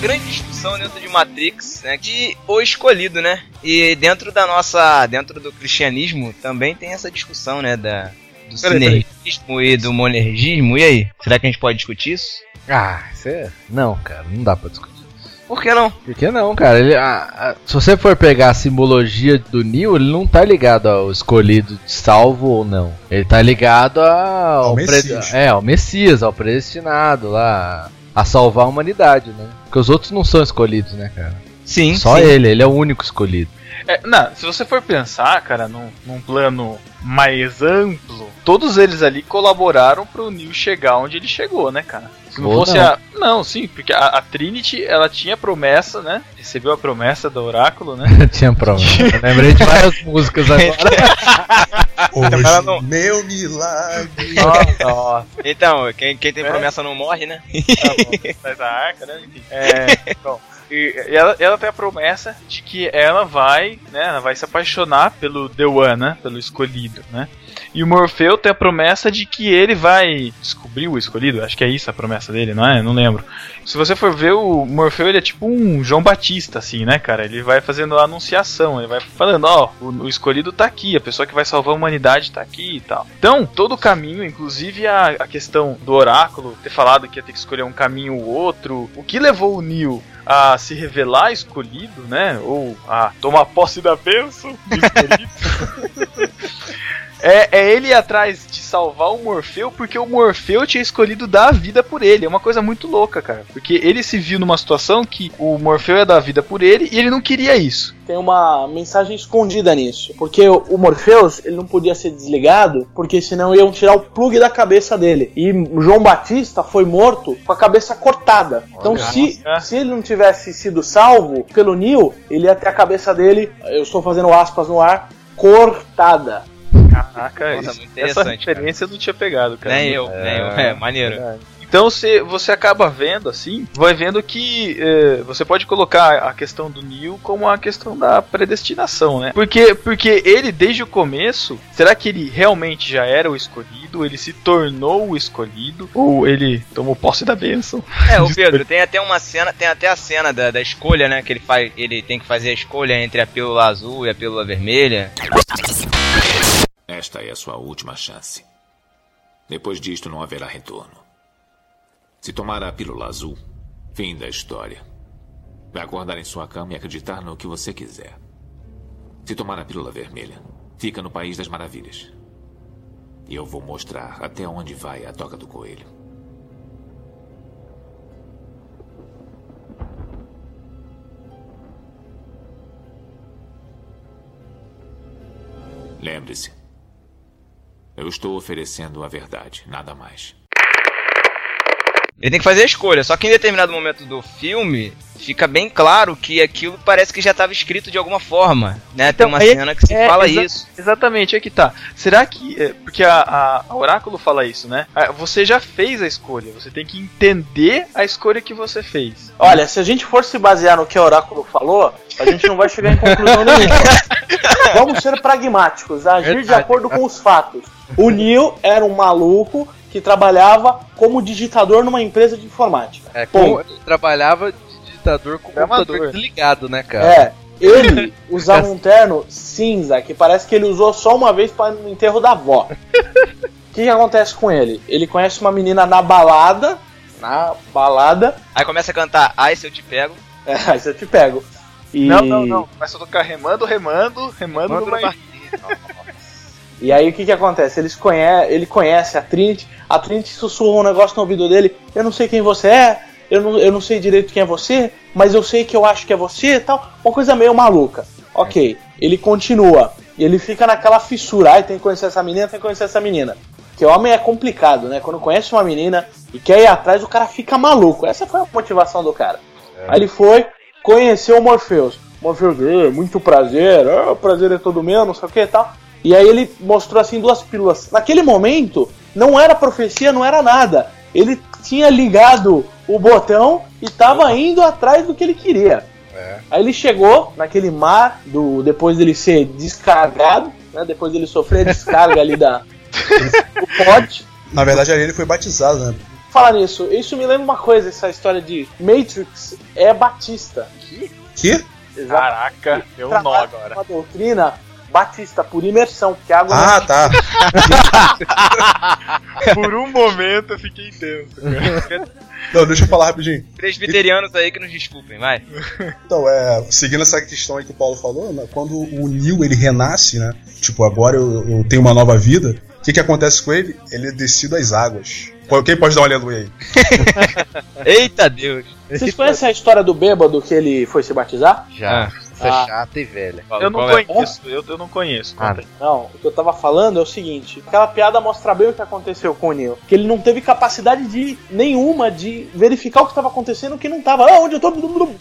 Grande discussão dentro de Matrix, né, de o escolhido, né? E dentro da nossa, dentro do cristianismo também tem essa discussão, né, da do sinergismo e do monergismo. E aí, será que a gente pode discutir isso? Ah, é... não, cara, não dá para discutir. Por que não? Por que não, cara? Ele, a, a, se você for pegar a simbologia do Neo, ele não tá ligado ao escolhido de salvo ou não. Ele tá ligado ao, ao Messias. É, ao Messias, ao predestinado lá a salvar a humanidade, né? Porque os outros não são escolhidos, né, cara? Sim. Só sim. ele, ele é o único escolhido. É, não, se você for pensar, cara, num, num, plano mais amplo, todos eles ali colaboraram pro Neil chegar onde ele chegou, né, cara? Se não Ou fosse não. a. Não, sim, porque a, a, Trinity, ela tinha promessa, né? Recebeu a promessa do oráculo, né? <laughs> tinha promessa. lembrei de várias <laughs> músicas agora. <laughs> Hoje, não... meu milagre. Nossa. Então, quem, quem tem promessa não morre, né? <laughs> Tá Faz a arca, né? É, bom. E ela, ela tem a promessa de que ela vai, né, ela vai se apaixonar pelo The One, né, pelo escolhido, né? E o Morfeu tem a promessa de que ele vai descobrir o escolhido. Acho que é isso a promessa dele, não é? Não lembro. Se você for ver, o Morfeu ele é tipo um João Batista, assim, né, cara? Ele vai fazendo a anunciação, ele vai falando, ó, oh, o, o, escolhido tá aqui, a pessoa que vai salvar a humanidade tá aqui e tal. Então, todo o caminho, inclusive a, a questão do oráculo ter falado que ia ter que escolher um caminho ou outro, o que levou o Neil a se revelar escolhido, né? Ou a tomar posse da bênção do escolhido. <laughs> É, é ele atrás de salvar o Morfeu porque o Morfeu tinha escolhido dar a vida por ele. É uma coisa muito louca, cara. Porque ele se viu numa situação que o Morfeu ia dar a vida por ele e ele não queria isso. Tem uma mensagem escondida nisso. Porque o Morpheus, ele não podia ser desligado, porque senão iam tirar o plug da cabeça dele. E João Batista foi morto com a cabeça cortada. Então, se, se ele não tivesse sido salvo pelo Neil, ele ia ter a cabeça dele, eu estou fazendo aspas no ar, cortada. Caraca, Nossa, isso, essa referência eu não tinha pegado, cara. Nem eu, é, nem eu. É, maneiro. É. Então você, você acaba vendo assim, vai vendo que é, você pode colocar a questão do Neil como a questão da predestinação, né? Porque, porque ele, desde o começo, será que ele realmente já era o escolhido? Ele se tornou o escolhido? Ou ele tomou posse da bênção? É, <laughs> o Pedro, tem até uma cena, tem até a cena da, da escolha, né? Que ele faz. Ele tem que fazer a escolha entre a pílula azul e a pílula vermelha. Esta é a sua última chance. Depois disto não haverá retorno. Se tomar a pílula azul, fim da história. Vai acordar em sua cama e acreditar no que você quiser. Se tomar a pílula vermelha, fica no País das Maravilhas. E eu vou mostrar até onde vai a toca do coelho. Lembre-se, eu estou oferecendo a verdade, nada mais. Ele tem que fazer a escolha, só que em determinado momento do filme fica bem claro que aquilo parece que já estava escrito de alguma forma, né? Então, Tem uma cena que se é, fala exa isso. Exatamente, é que tá. Será que. É, porque a, a, a, Oráculo fala isso, né? Ah, você já fez a escolha, você tem que entender a escolha que você fez. Olha, se a gente for se basear no que a Oráculo falou, a gente não vai chegar em conclusão nenhuma. <laughs> Vamos ser pragmáticos, agir Verdade. de acordo com os fatos. O Neil era um maluco que trabalhava como digitador numa empresa de informática. É, como, trabalhava de digitador com o computador desligado, né, cara? É. Ele <laughs> usava um terno cinza, que parece que ele usou só uma vez para no enterro da avó. O <laughs> que, que acontece com ele? Ele conhece uma menina na balada, na balada. Aí começa a cantar Ai se eu te pego. É, <laughs> ai se eu te pego. E... Não, não, não. Começa a tocar remando, remando, remando, remando no barquinho. E aí o que que acontece? Eles conhe ele conhece a Trinity, a Trinity sussurra um negócio no ouvido dele, eu não sei quem você é, eu não, eu não sei direito quem é você, mas eu sei que eu acho que é você e tal. Uma coisa meio maluca. Ok, ele continua. E ele fica naquela fissura, ai, tem que conhecer essa menina, tem que conhecer essa menina. Que homem é complicado, né? Quando conhece uma menina e quer ir atrás, o cara fica maluco. Essa foi a motivação do cara. É. Aí ele foi, conheceu o Morpheus. Morpheus, muito prazer, o prazer é todo meu, não sei o que e tal. E aí ele mostrou assim duas pílulas. Naquele momento, não era profecia, não era nada. Ele tinha ligado o botão e estava indo atrás do que ele queria. É. Aí ele chegou naquele mar do depois dele ser descarregado, né, depois dele sofrer a descarga ali da do pote. Na verdade, ali ele foi batizado, né? Falar nisso, isso me lembra uma coisa, essa história de Matrix é Batista. Que? Que? Caraca, deu um nó agora. Uma doutrina Batista, por imersão, porque a água Ah, tá. <laughs> por um momento eu fiquei tenso. Não, deixa eu falar rapidinho. Presbiterianos aí que nos desculpem, vai. Então, é, seguindo essa questão aí que o Paulo falou, né, quando o Neil ele renasce, né? Tipo, agora eu, eu tenho uma nova vida. O que, que acontece com ele? Ele é descido às águas. Quem pode dar uma aleluia aí? <laughs> Eita Deus! Vocês conhecem a história do bêbado que ele foi se batizar? Já. Essa é Ah. chata e velha. Eu não Qual é? conheço, eu, eu não conheço. Ah. Não, o que eu tava falando é o seguinte: aquela piada mostra bem o que aconteceu com o Neo. Que ele não teve capacidade de nenhuma de verificar o que estava acontecendo, que não tava. Ah, onde eu tô?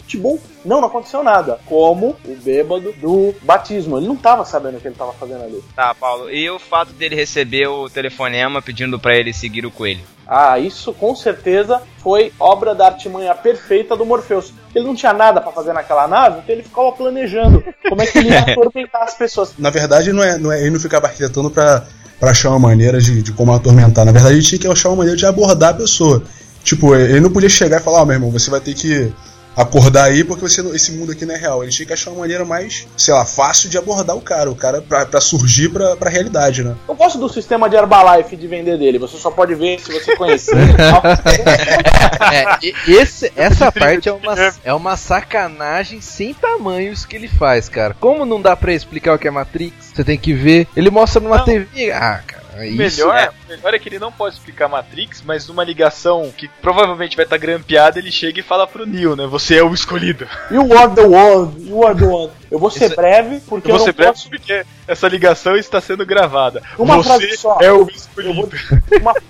Tibum. Não, não aconteceu nada. Como o bêbado do batismo. Ele não tava sabendo o que ele tava fazendo ali. Tá, Paulo. E o fato dele receber o telefonema pedindo pra ele seguir o coelho? Ah, isso com certeza foi obra da artimanha perfeita do Morpheus. Ele não tinha nada pra fazer naquela nave, então ele ficava planejando como é que ele ia <laughs> atormentar as pessoas. Na verdade, não é, não é, ele não ficava arquitetando pra, pra achar uma maneira de, de como atormentar. Na verdade, ele tinha que achar uma maneira de abordar a pessoa. Tipo, ele não podia chegar e falar, ó, meu irmão, você vai ter que acordar aí porque você, não- esse mundo aqui não é real. Ele tinha que achar uma maneira mais, sei lá, fácil de abordar o cara. O cara pra, pra surgir pra, pra realidade, né? Eu gosto do sistema de Herbalife de vender dele. Você só pode ver se você conhecer. <laughs> É, e- esse, essa parte é uma, é uma sacanagem sem tamanhos que ele faz, cara. Como não dá pra explicar o que é Matrix? Você tem que ver. Ele mostra numa Não. TV. Ah, cara. O Isso melhor, é- o melhor é que ele não pode explicar Matrix, mas numa ligação que provavelmente vai estar grampeada, ele chega e fala pro Neo, né? Você é o escolhido. <laughs> You are the one, you are the one. Eu vou ser Isso- breve, porque Eu eu, vou ser não breve posso. porque essa ligação está sendo gravada. Uma Você frase só. é o Eu vou- escolhido. Uma <laughs>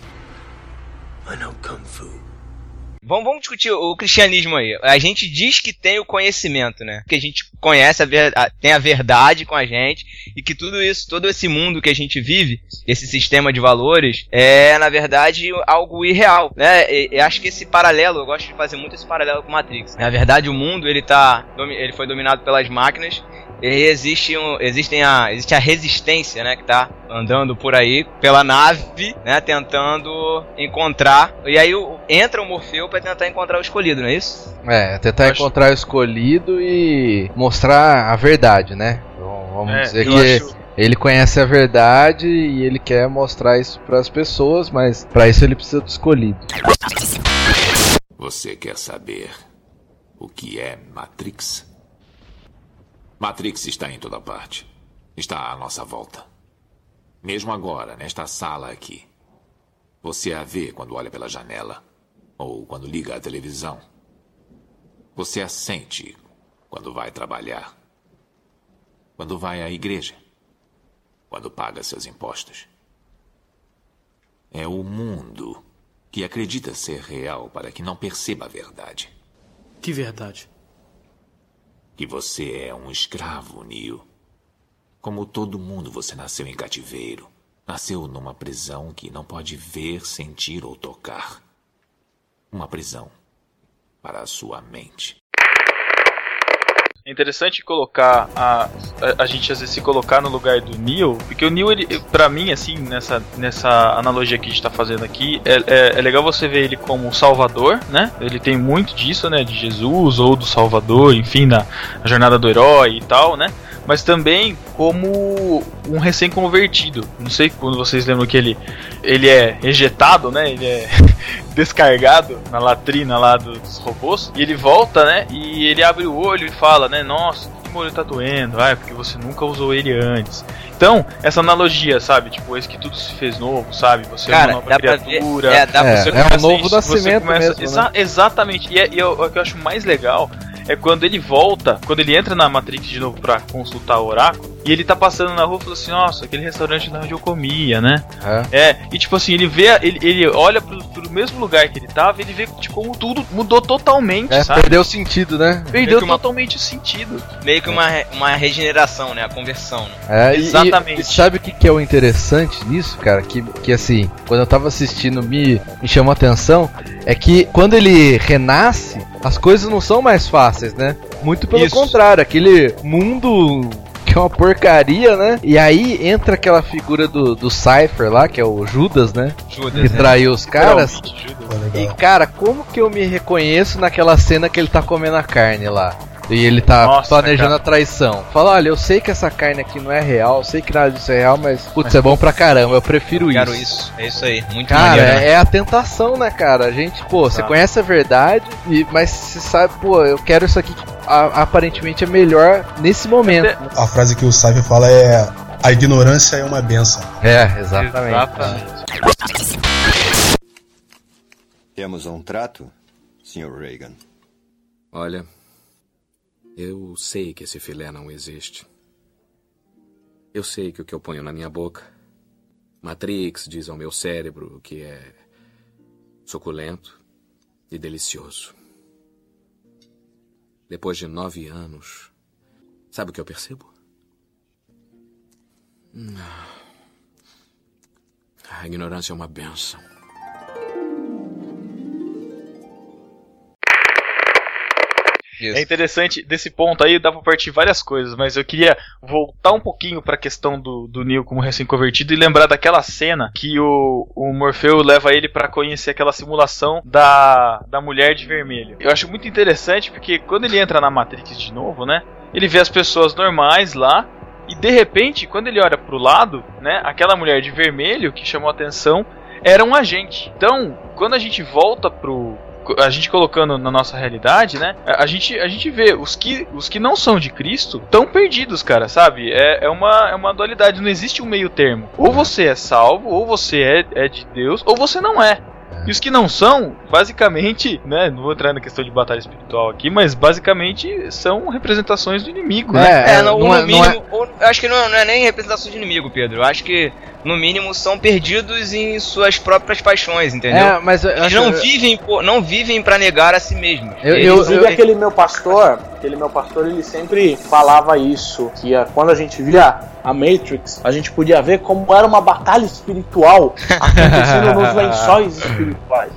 Vamos, vamos discutir o cristianismo aí. A gente diz que tem o conhecimento, né? Que a gente conhece, a ver- a- tem a verdade com a gente e que tudo isso, todo esse mundo que a gente vive, esse sistema de valores, é na verdade algo irreal, né? E, e acho que esse paralelo, eu gosto de fazer muito esse paralelo com Matrix. Na verdade, o mundo ele tá, ele foi dominado pelas máquinas e existe, um, existem a, existe a resistência, né, que tá andando por aí pela nave, né, tentando encontrar. E aí o- entra o Morfeu pra tentar encontrar o escolhido, não é isso? É, tentar acho- encontrar o escolhido e mostrar a verdade, né? Então, vamos É, dizer que acho- ele conhece a verdade e ele quer mostrar isso pras pessoas, mas pra isso ele precisa do escolhido. Você quer saber o que é Matrix? Matrix está em toda parte. Está à nossa volta. Mesmo agora, nesta sala aqui. Você a vê quando olha pela janela ou quando liga a televisão. Você a sente quando vai trabalhar. Quando vai à igreja. Quando paga seus impostos. É o mundo que acredita ser real para que não perceba a verdade. Que verdade. Que você é um escravo, Neo. Como todo mundo, você nasceu em cativeiro. Nasceu numa prisão que não pode ver, sentir ou tocar. Uma prisão para a sua mente. Interessante colocar a, a, a gente às vezes se colocar no lugar do Neo, porque o Neo, ele, pra mim, assim, nessa, nessa analogia que a gente tá fazendo aqui, é, é, é legal você ver ele como o Salvador, né? Ele tem muito disso, né? De Jesus ou do Salvador, enfim, na jornada do herói e tal, né? Mas também como um recém-convertido. Não sei quando vocês lembram que ele, ele é ejetado, né? Ele é <laughs> descargado na latrina lá do- dos robôs. E ele volta, né? E ele abre o olho e fala, né? Nossa, que meu olho tá doendo. Ah, é porque você nunca usou ele antes. Então, essa analogia, sabe? Tipo, eis que tudo se fez novo, sabe? Você é Cara, uma nova pra ver- criatura. é, dá pra- É, você é um começa novo nascimento começa- mesmo, né? Exa- Exatamente. E, é, e eu- o que eu acho mais legal é quando ele volta, quando ele entra na Matrix de novo pra consultar o oráculo, e ele tá passando na rua e fala assim, nossa, aquele restaurante lá onde eu comia, né? É, e tipo assim, ele vê, ele, ele olha pro, pro mesmo lugar que ele tava, e ele vê tipo, como tudo mudou totalmente, É, sabe? perdeu o sentido, né? Perdeu uma- totalmente o sentido. Meio que uma, uma regeneração, né? A conversão. Né? É, e- Exatamente. E, sabe o que, que é o interessante nisso, cara? Que, que assim, quando eu tava assistindo me, me chamou a atenção, é que quando ele renasce, as coisas não são mais fáceis, né? Muito pelo Isso. contrário, aquele mundo que é uma porcaria, né? E aí entra aquela figura do, do Cypher lá, que é o Judas, né? Judas, Que né? traiu os caras. Judas. E cara, como que eu me reconheço naquela cena que ele tá comendo a carne lá? E ele tá Nossa, planejando cara. a traição. Fala, olha, eu sei que essa carne aqui não é real, eu sei que nada disso é real, mas putz, é bom pra caramba, eu prefiro Quero isso. isso. É isso aí. Muito Cara, maneiro, né? é, é a tentação, né, cara? A gente, pô, você Tá. conhece a verdade, e, mas você sabe, pô, eu quero isso aqui que a- aparentemente é melhor nesse momento. A frase que o Cypher fala é: A ignorância é uma benção. É, exatamente. Exatamente. Temos um trato, Sr. Reagan. Olha, Eu sei que esse filé não existe. Eu sei que o que eu ponho na minha boca, Matrix diz ao meu cérebro que é suculento e delicioso. Depois de nove anos, sabe o que eu percebo? A ignorância é uma benção. Isso. É interessante, desse ponto aí dá pra partir várias coisas, mas eu queria voltar um pouquinho pra questão do, do Neo como recém-convertido e lembrar daquela cena que o, o Morfeu leva ele para conhecer aquela simulação da, da mulher de vermelho. Eu acho muito interessante porque quando ele entra na Matrix de novo, né? Ele vê as pessoas normais lá, e de repente, quando ele olha pro lado, né, aquela mulher de vermelho que chamou a atenção era um agente. Então, quando a gente volta pro, a gente colocando na nossa realidade, né? A gente, a gente vê os que, os que não são de Cristo tão perdidos, cara, sabe? É, é, uma, é uma dualidade, não existe um meio termo. Ou você é salvo, ou você é, é de Deus, ou você não é. E os que não são, basicamente, né? Não vou entrar na questão de batalha espiritual aqui, mas basicamente são representações do inimigo, é, né? É, não, não, no é, mínimo, não é... eu acho que não, não, é nem representação de inimigo, Pedro. Eu acho que, no mínimo, são perdidos em suas próprias paixões, entendeu? É, mas Eles não vivem, não vivem para negar a si mesmos. Eu, eu, Inclusive, eu, aquele meu pastor, aquele meu pastor, ele sempre falava isso, que quando a gente via a Matrix, a gente podia ver como era uma batalha espiritual <laughs> acontecendo nos lençóis espirituais.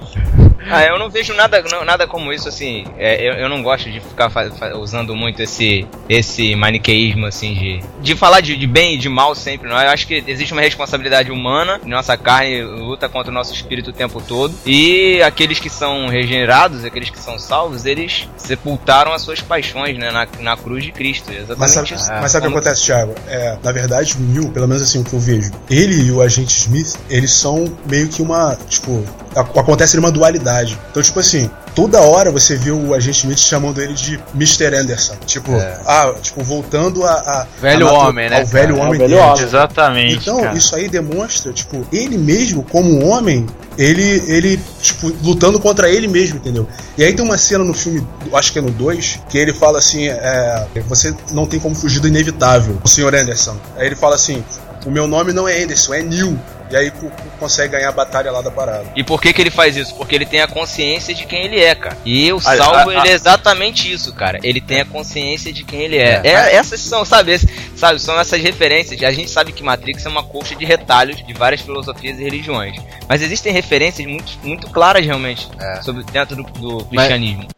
Ah, eu não vejo nada, não, nada como isso, assim. É, eu, eu não gosto de ficar usando muito esse, esse maniqueísmo, assim, de, de falar de, de bem e de mal sempre. Não? Eu acho que existe uma responsabilidade humana. Nossa carne luta contra o nosso espírito o tempo todo. E aqueles que são regenerados, aqueles que são salvos, eles sepultaram as suas paixões né, na, na cruz de Cristo. Exatamente mas sabe, isso. Mas sabe o que acontece, Thiago? É, na verdade, o Neil, pelo menos assim o que eu vejo, ele e o agente Smith, eles são meio que uma. Tipo, acontece uma dualidade. Então, tipo assim, toda hora você viu o agente Smith chamando ele de Mr. Anderson. Tipo, é. ah, tipo, voltando a. a velho a homem, né? Ao velho homem velho dele. Homem. Exatamente. Então, cara. isso aí demonstra, tipo, ele mesmo, como homem, ele, ele, tipo, lutando contra ele mesmo, entendeu? E aí tem uma cena no filme, acho que é no 2, que ele fala assim: é, você não tem como fugir do inevitável, o Sr. Anderson. Aí ele fala assim: o meu nome não é Anderson, é Neil. E aí consegue ganhar a batalha lá da parada. E por que que ele faz isso? Porque ele tem a consciência de quem ele é, cara. E o salvo, a, a, ele é exatamente isso, cara. Ele tem a consciência de quem ele é. é. é essas são, sabe, esse, sabe, são essas referências. A gente sabe que Matrix é uma coxa de retalhos de várias filosofias e religiões. Mas existem referências muito, muito claras, realmente, é. sobre, dentro do, do cristianismo.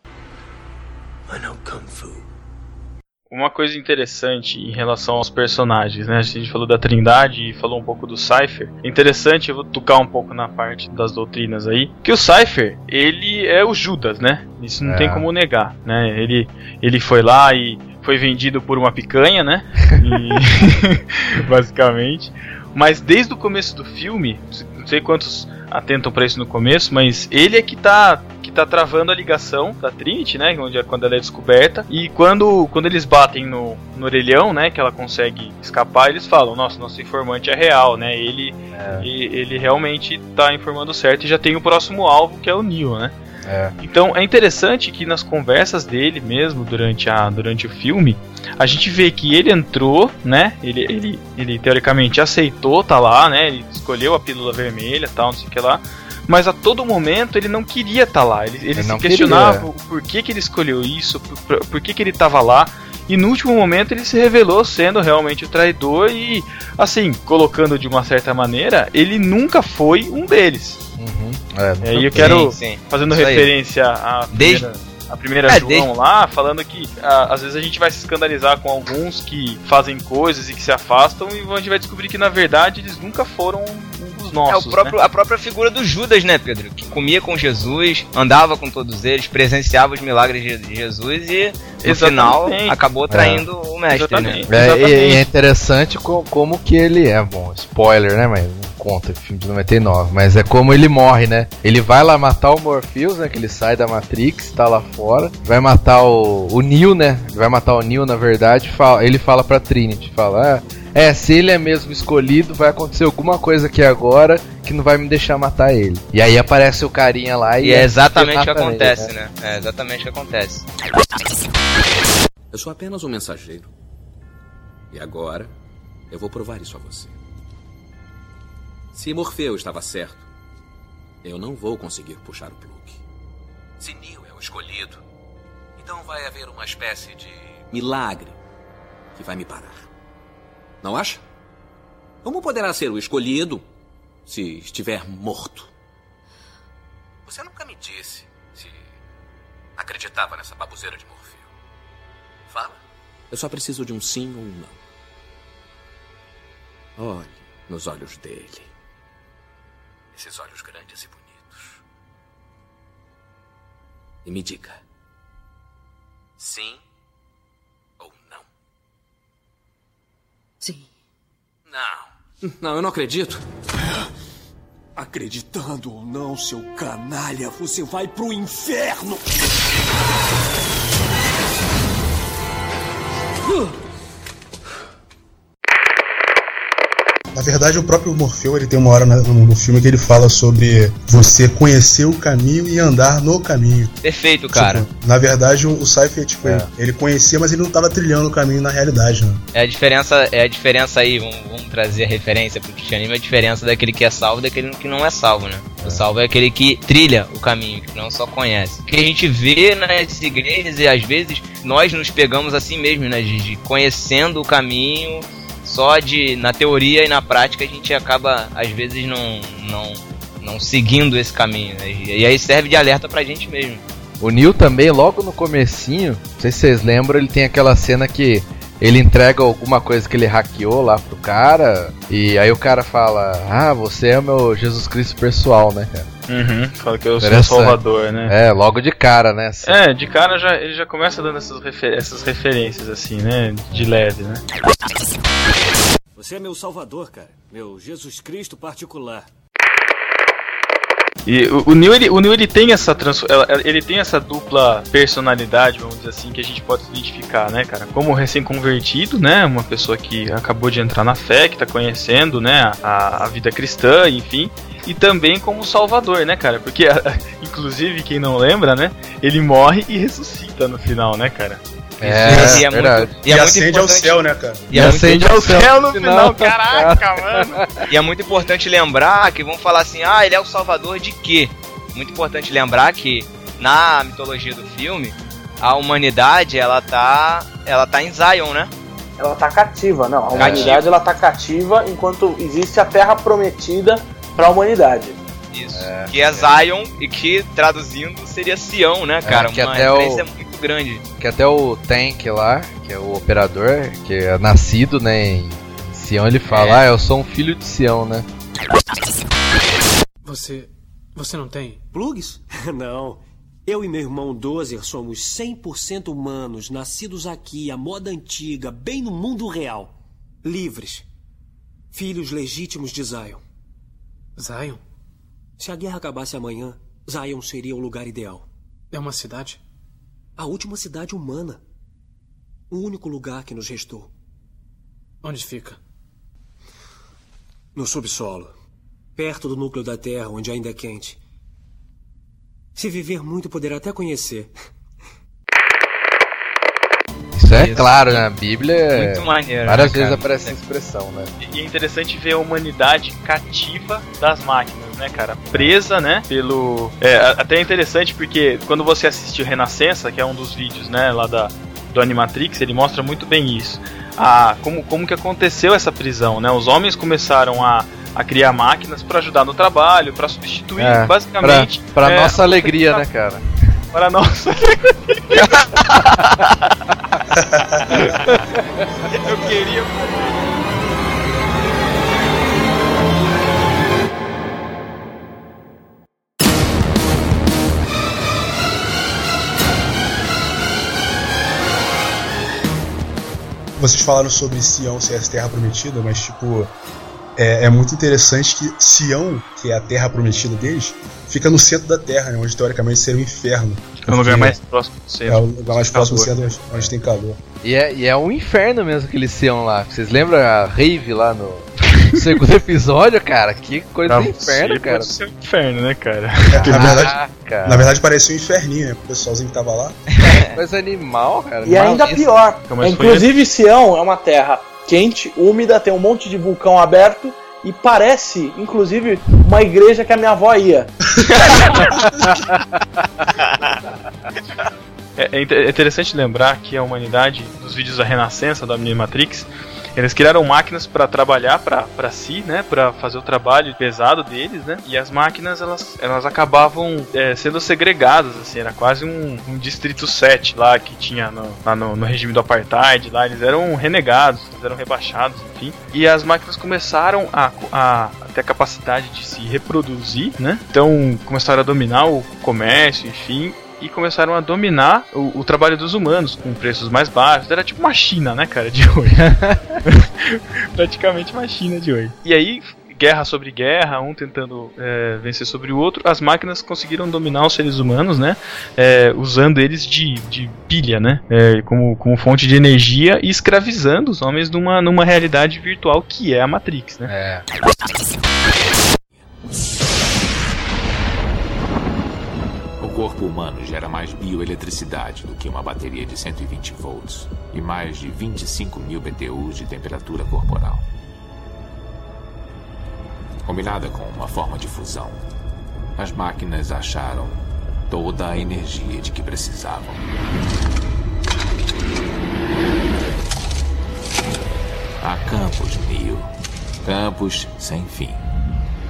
Mas... I know Kung Fu. Uma coisa interessante em relação aos personagens, né? A gente falou da Trindade e falou um pouco do Cypher. Interessante, eu vou tocar um pouco na parte das doutrinas aí, que o Cypher, ele é o Judas, né? Isso não é. tem como negar, né? Ele, ele foi lá e foi vendido por uma picanha, né? E, <laughs> basicamente. Mas desde o começo do filme, não sei quantos atentam para isso no começo, mas ele é que tá que tá travando a ligação da Trinity, né, onde é quando ela é descoberta, e quando quando eles batem no, no orelhão, né, que ela consegue escapar, eles falam: "Nossa, nosso informante é real, né? Ele é. ele realmente tá informando certo e já tem o próximo alvo que é o Neo, né?" É. Então é interessante que nas conversas dele mesmo durante, a, durante o filme, a gente vê que ele entrou, né? Ele, ele, ele teoricamente aceitou, tá lá, né? Ele escolheu a pílula vermelha, tal, não sei o que lá. Mas a todo momento ele não queria estar tá lá. Ele, ele, ele se questionava queria. o porquê que ele escolheu isso, por, por que, que ele estava lá. E no último momento ele se revelou sendo realmente o traidor e, assim, colocando de uma certa maneira, ele nunca foi um deles. É, e aí eu quero, sim, sim. fazendo Isso referência à primeira, Desde... a primeira é, João desde... lá, falando que a, às vezes a gente vai se escandalizar com alguns que fazem coisas e que se afastam e a gente vai descobrir que na verdade eles nunca foram os nossos. É o próprio, né? a própria figura do Judas, né, Pedro? Que comia com Jesus, andava com todos eles, presenciava os milagres de Jesus e no Exatamente. final acabou traindo é. o mestre, né? Exatamente. né? É, e é interessante como, como que ele é. Bom, spoiler, né, mas conta, filme de 99, mas é como ele morre, né? Ele vai lá matar o Morpheus, né? Que ele sai da Matrix, tá lá fora, vai matar o, o Neo, né? Ele vai matar o Neo, na verdade, fala, ele fala pra Trinity, fala, ah, é, se ele é mesmo escolhido, vai acontecer alguma coisa aqui agora que não vai me deixar matar ele. E aí aparece o carinha lá e. E é exatamente o que acontece, ele, né? né? É exatamente o que acontece. Eu sou apenas um mensageiro. E agora, eu vou provar isso a você. Se Morfeu estava certo, eu não vou conseguir puxar o plug. Se Neo é o escolhido, então vai haver uma espécie de milagre que vai me parar. Não acha? Como poderá ser o escolhido se estiver morto? Você nunca me disse se acreditava nessa babuzeira de Morfeu. Fala. Eu só preciso de um sim ou um não. Olhe nos olhos dele. Esses olhos grandes e bonitos. E me diga: sim ou não? Sim. Não. Não, eu não acredito. Acreditando ou não, seu canalha, você vai pro inferno! Na verdade, o próprio Morfeu ele tem uma hora no, filme que ele fala sobre você conhecer o caminho e andar no caminho. Perfeito, cara. Tipo, na verdade, o, Cypher, tipo, é. ele, conhecia, mas ele não estava trilhando o caminho na realidade, né? É a diferença, é a diferença aí, vamos, vamos trazer a referência pro cristianismo, é a diferença daquele que é salvo e daquele que não é salvo, né? O salvo é aquele que trilha o caminho, que não só conhece. O que a gente vê nas igrejas e às vezes nós nos pegamos assim mesmo, né? De, de conhecendo o caminho só de na teoria e na prática a gente acaba às vezes não não não seguindo esse caminho né? e, aí serve de alerta pra gente mesmo. O Neil também logo no comecinho, não sei se vocês lembram, ele tem aquela cena que ele entrega alguma coisa que ele hackeou lá pro cara, e aí o cara fala: Ah, você é o meu Jesus Cristo pessoal, né, cara? Uhum, fala que eu sou o Salvador, né? É, logo de cara, né? Assim. É, de cara já, ele já começa dando essas, refer essas referências, assim, né? De leve, né? Você é meu Salvador, cara. Meu Jesus Cristo particular. E o, o Neil, ele, o Neil ele tem essa trans, ele tem essa dupla personalidade, vamos dizer assim, que a gente pode identificar, né, cara? Como recém-convertido, né? Uma pessoa que acabou de entrar na fé, que tá conhecendo, né, a, a vida cristã, enfim. E também como salvador, né, cara? Porque, <laughs> inclusive, quem não lembra, né? Ele morre e ressuscita no final, né, cara? É, e é verdade. Muito, e, é acende ao céu, né, cara? E, e é acende ao céu, céu no final, <laughs> caraca, mano. E é muito importante lembrar que vão falar assim, ah, ele é o salvador de quê? Muito importante lembrar que na mitologia do filme, a humanidade, ela tá, ela tá em Zion, né? Ela tá cativa, não. A cativa. humanidade ela tá cativa enquanto existe a terra prometida para a humanidade. Isso. É, que é, é Zion e que traduzindo seria Sião, né, cara? É, que Uma até referência o... muito grande. Que até o Tank lá, que é o operador, que é nascido, né, em Sião, ele fala: é. "Ah, eu sou um filho de Sião, né?" Você você não tem plugs? <laughs> não. Eu e meu irmão Dozer somos 100% humanos, nascidos aqui, à moda antiga, bem no mundo real. Livres. Filhos legítimos de Zion. Zion? Se a guerra acabasse amanhã, Zion seria o lugar ideal. É uma cidade? A última cidade humana. O único lugar que nos restou. Onde fica? No subsolo. Perto do núcleo da Terra, onde ainda é quente. Se viver muito, poderá até conhecer. Isso é Isso. claro, na né? Bíblia. É muito maneiro. Várias né, vezes aparece essa expressão, né? E é interessante ver a humanidade cativa das máquinas, né, cara? Presa, né? Pelo. É, até é interessante porque quando você assiste o Renascença, que é um dos vídeos, né, lá da, do Animatrix, ele mostra muito bem isso. A, como, como que aconteceu essa prisão, né? Os homens começaram a, a criar máquinas para ajudar no trabalho, para substituir, é, basicamente. Para é, nossa <laughs> alegria, né, cara? Para nossa <laughs> Eu queria. Vocês falaram sobre Sião ser a terra prometida, mas tipo, é, é, muito interessante que Sião, que é a terra prometida deles, fica no centro da Terra, né, onde teoricamente seria o inferno. É o lugar mais próximo do centro. É o lugar mais próximo do centro onde, tem calor. E é, e é um inferno mesmo aquele Sião lá. Vocês lembram a Rave lá no <laughs> segundo episódio, cara? Que coisa do inferno, cara. Pode ser um inferno, né, cara? É, na verdade, cara. Na verdade parecia um inferninho, né? O pessoalzinho que tava lá. <laughs> Coisa animal, cara. E ainda pior. Foi Inclusive, Sião é uma terra quente, úmida, tem um monte de vulcão aberto e parece, inclusive, uma igreja que a minha avó ia. <laughs> É, é é interessante lembrar que a humanidade, nos vídeos da Renascença da Matrix, eles criaram máquinas para trabalhar para si, né, para fazer o trabalho pesado deles, né? E as máquinas elas, elas acabavam é, sendo segregadas, assim, era quase um, um distrito 7 lá que tinha no, lá no, no regime do apartheid, lá eles eram renegados, eles eram rebaixados, enfim. E as máquinas começaram a, a, a ter a capacidade de se reproduzir, né? Então começaram a dominar o comércio, enfim, e começaram a dominar o, o trabalho dos humanos com preços mais baixos. Era tipo uma China, né, cara, de hoje. <laughs> Praticamente uma China de hoje. E aí, guerra sobre guerra, um tentando é, vencer sobre o outro, as máquinas conseguiram dominar os seres humanos, né? é, usando eles de, de pilha, né? é, como, como fonte de energia e escravizando os homens numa, numa realidade virtual que é a Matrix, né? É. corpo humano gera mais bioeletricidade do que uma bateria de 120 volts e mais de 25 mil BTUs de temperatura corporal. Combinada com uma forma de fusão, as máquinas acharam toda a energia de que precisavam. Há campos, Neo. Campos sem fim.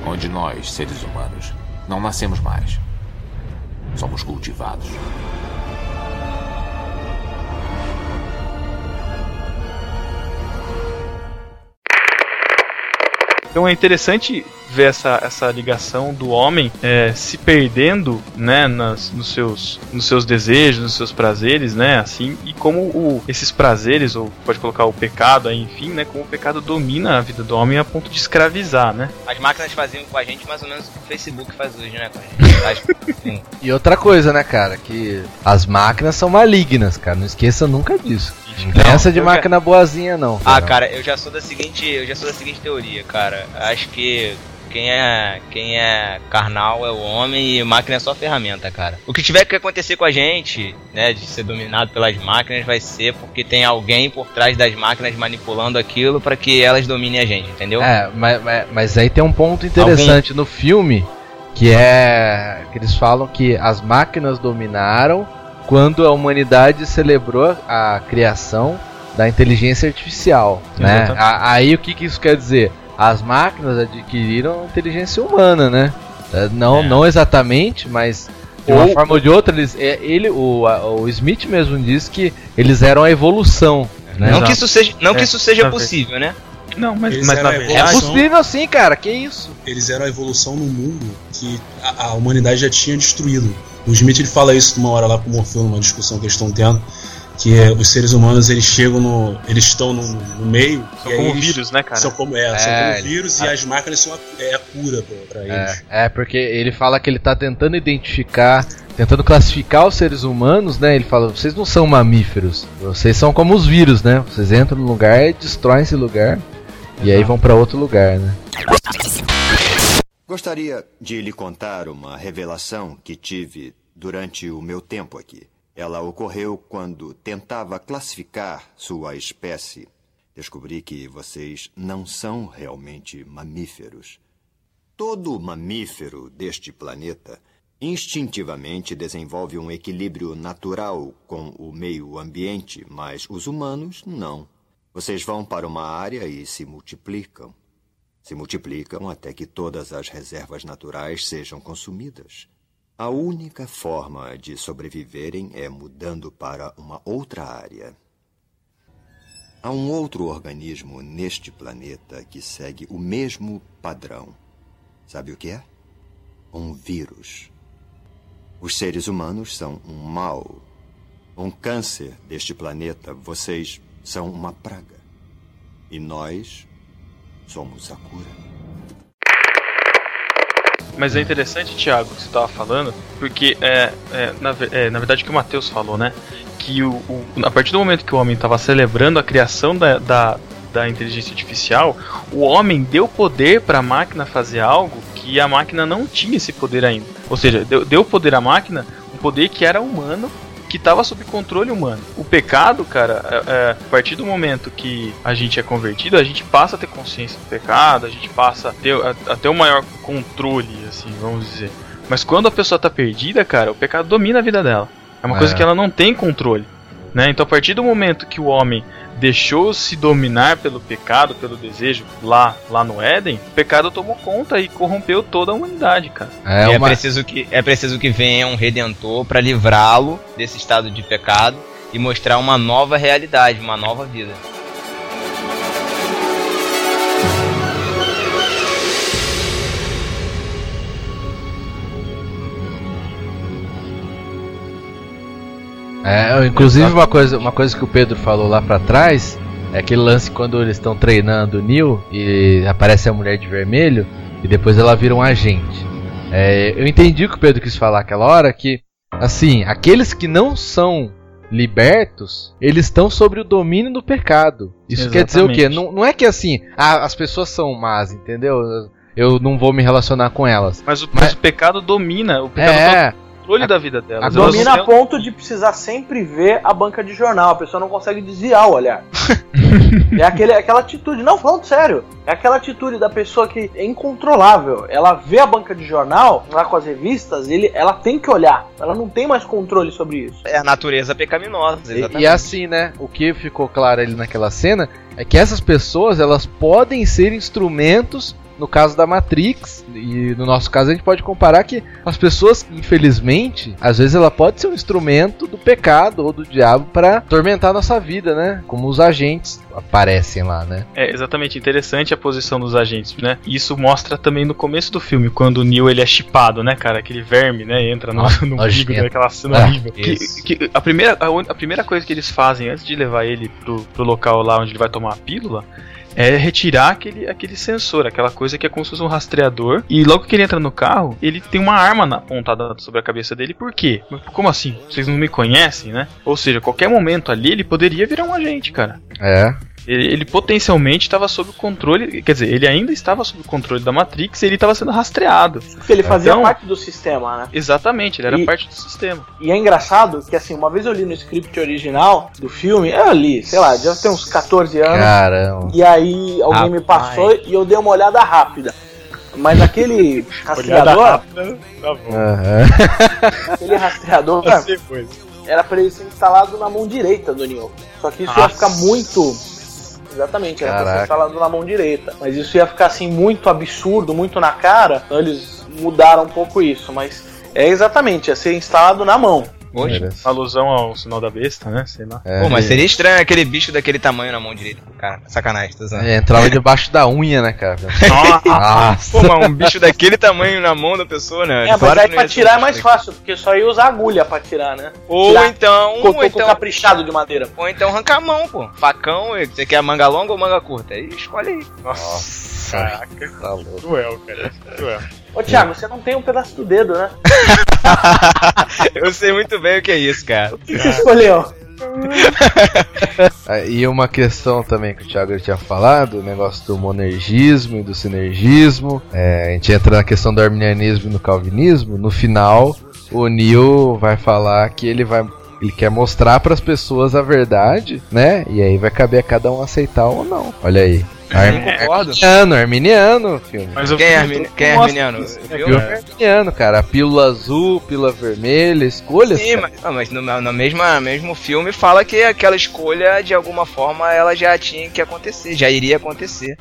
Onde nós, seres humanos, não nascemos mais. Somos cultivados. Então é interessante ver essa, essa ligação do homem é, se perdendo, né, nas, nos, seus, nos seus desejos, nos seus prazeres, né, assim, e como o, esses prazeres, ou pode colocar o pecado aí, enfim, né, como o pecado domina a vida do homem a ponto de escravizar, né. As máquinas faziam com a gente mais ou menos o que o Facebook faz hoje, né, com a gente. Faz- Sim. E outra coisa, né, cara, que as máquinas são malignas, cara. Não esqueça nunca disso. Não essa de máquina boazinha, não. Ah, cara, eu já sou da seguinte, eu já sou da seguinte teoria, cara. Acho que quem é, quem é carnal é o homem e máquina é só ferramenta, cara. O que tiver que acontecer com a gente, né, de ser dominado pelas máquinas, vai ser porque tem alguém por trás das máquinas manipulando aquilo pra que elas dominem a gente, entendeu? É, mas, mas, mas aí tem um ponto interessante no filme que é que eles falam que as máquinas dominaram quando a humanidade celebrou a criação da inteligência artificial, né? A- Aí o que, que isso quer dizer? As máquinas adquiriram inteligência humana, né? É, Não, não exatamente, mas de uma Ou- forma ou de outra eles, é, ele, o, a- o Smith mesmo diz que eles eram a evolução, né? Não que isso seja, não que É, isso seja possível, né? Não, mas, Eles mas na verdade... É possível sim, cara. Que isso? Eles eram a evolução num mundo que a, a humanidade já tinha destruído. O Smith ele fala isso numa hora lá com o Morfeu, numa discussão que eles estão tendo, que é, os seres humanos eles chegam no. eles estão no, no meio. São e como eles vírus, né, cara? São como, é, são É, como vírus e as máquinas são a, é a cura pra, pra eles. É, é, porque ele fala que ele tá tentando identificar, tentando classificar os seres humanos, né? Ele fala, vocês não são mamíferos, vocês são como os vírus, né? Vocês entram no lugar e destroem esse lugar. E aí vão pra outro lugar, né? Gostaria de lhe contar uma revelação que tive durante o meu tempo aqui. Ela ocorreu quando tentava classificar sua espécie. Descobri que vocês não são realmente mamíferos. Todo mamífero deste planeta instintivamente desenvolve um equilíbrio natural com o meio ambiente, mas os humanos não. Vocês vão para uma área e se multiplicam. Se multiplicam até que todas as reservas naturais sejam consumidas. A única forma de sobreviverem é mudando para uma outra área. Há um outro organismo neste planeta que segue o mesmo padrão. Sabe o que é? Um vírus. Os seres humanos são um mal, um câncer deste planeta. Vocês são uma praga. E nós somos a cura. Mas é interessante, Thiago, que você estava falando, porque é, é, na, é, na verdade o que o Matheus falou, né? Que o, o- a partir do momento que o homem estava celebrando a criação da, da, da inteligência artificial, o homem deu poder para a máquina fazer algo que a máquina não tinha esse poder ainda. Ou seja, deu, deu poder à máquina, um poder que era humano, que estava sob controle humano. O pecado, cara, é, é, a partir do momento que a gente é convertido, a gente passa a ter consciência do pecado, a gente passa a ter, a, a ter um maior controle, assim, vamos dizer. Mas quando a pessoa tá perdida, cara, o pecado domina a vida dela. É uma É. coisa que ela não tem controle. Né? Então, a partir do momento que o homem deixou-se dominar pelo pecado, pelo desejo, lá, lá no Éden, o pecado tomou conta e corrompeu toda a humanidade, cara. É, E é uma- preciso que é preciso que venha um redentor para livrá-lo desse estado de pecado e mostrar uma nova realidade, uma nova vida. É, inclusive uma coisa, uma coisa que o Pedro falou lá pra trás é aquele lance quando eles estão treinando o Neil e aparece a mulher de vermelho e depois ela vira um agente. É, eu entendi o que o Pedro quis falar aquela hora que assim, aqueles que não são libertos, eles estão sobre o domínio do pecado. Isso quer dizer o quê? Exatamente. Não, não é que assim, ah, as pessoas são más, entendeu? Eu não vou me relacionar com elas. Mas o, mas o pecado domina, o pecado É. toma controle da vida delas. Domina Elas a ponto de precisar sempre ver a banca de jornal. A pessoa não consegue desviar o olhar. <laughs> é aquele, aquela atitude, não, falando sério. É aquela atitude da pessoa que é incontrolável. Ela vê a banca de jornal, lá com as revistas, ele, ela tem que olhar. Ela não tem mais controle sobre isso. É a natureza pecaminosa, E, e assim, né? O que ficou claro ali naquela cena é que essas pessoas elas podem ser instrumentos. No caso da Matrix, e no nosso caso a gente pode comparar que as pessoas, infelizmente, às vezes ela pode ser um instrumento do pecado ou do diabo para atormentar a nossa vida, né? Como os agentes aparecem lá, né? É exatamente interessante a posição dos agentes, né? Isso mostra também no começo do filme, quando o Neo ele é chipado, né, cara? Aquele verme, né? Entra no, Ah, <laughs> no umbigo, né? Aquela cena Ah, horrível. Que, que a, primeira, a, a primeira coisa que eles fazem antes de levar ele pro, pro local lá onde ele vai tomar a pílula é retirar aquele, aquele sensor, aquela coisa que é como se fosse um rastreador. E logo que ele entra no carro, ele tem uma arma apontada sobre a cabeça dele. Por quê? Como assim? Vocês não me conhecem, né? Ou seja, qualquer momento ali ele poderia virar um agente, cara. É. Ele, ele potencialmente estava sob o controle, quer dizer, ele ainda estava sob o controle da Matrix e ele estava sendo rastreado. Porque ele fazia Então- parte do sistema, né? Exatamente, ele era E- parte do sistema. E é engraçado que, assim, uma vez eu li no script original do filme, eu li, sei lá, já tem uns 14 anos. Caramba. E aí alguém me Rapaz. passou e eu dei uma olhada rápida. Mas aquele <laughs> Olhada rastreador, rápida, tá bom. Aham. aquele rastreador Depois. era pra ele ser instalado na mão direita do Neo. Só que isso ia Nossa. ficar muito. Exatamente, era pra ser instalado na mão direita. Mas isso ia ficar assim muito absurdo, muito na cara. Então eles mudaram um pouco isso. Mas é exatamente, ia ser instalado na mão. Hoje. Alusão ao sinal da besta, né? Sei lá. É, Pô, mas seria estranho aquele bicho daquele tamanho na mão direita. Cara, sacanagem, zoando. é, entrava debaixo da unha, né, cara? <laughs> Nossa. Pô, mas um bicho daquele tamanho na mão da pessoa, né? É, mas Claro aí pra tirar é mais fácil, porque só ia usar agulha pra tirar, né? Ou Tirar então, ou então, caprichado de madeira. ou então arrancar a mão, pô. Facão, você quer manga longa ou manga curta? Aí escolhe aí. Nossa, caraca. Tá louco. Cruel, cara. Cruel. Ô Thiago, você não tem um pedaço do dedo, né? <laughs> Eu sei muito bem o que é isso, cara. O que você escolheu? <laughs> Ah, E uma questão também que o Thiago tinha falado, o negócio do monergismo e do sinergismo. É, a gente entra na questão do arminianismo e no calvinismo. No final, o Neil vai falar que ele vai. Ele quer mostrar para as pessoas a verdade, né? E aí vai caber a cada um aceitar ou não. Olha aí. Armi- concordo. Arminiano, arminiano, filme. Mas o Quem é, todo Quem é arminiano? Viu? Viu? cara? Arminiano, cara. Pílula azul, pílula vermelha, escolhas. Sim, cara. mas, não, mas no, no mesma, mesmo filme fala que aquela escolha, de alguma forma, ela já tinha que acontecer, já iria acontecer.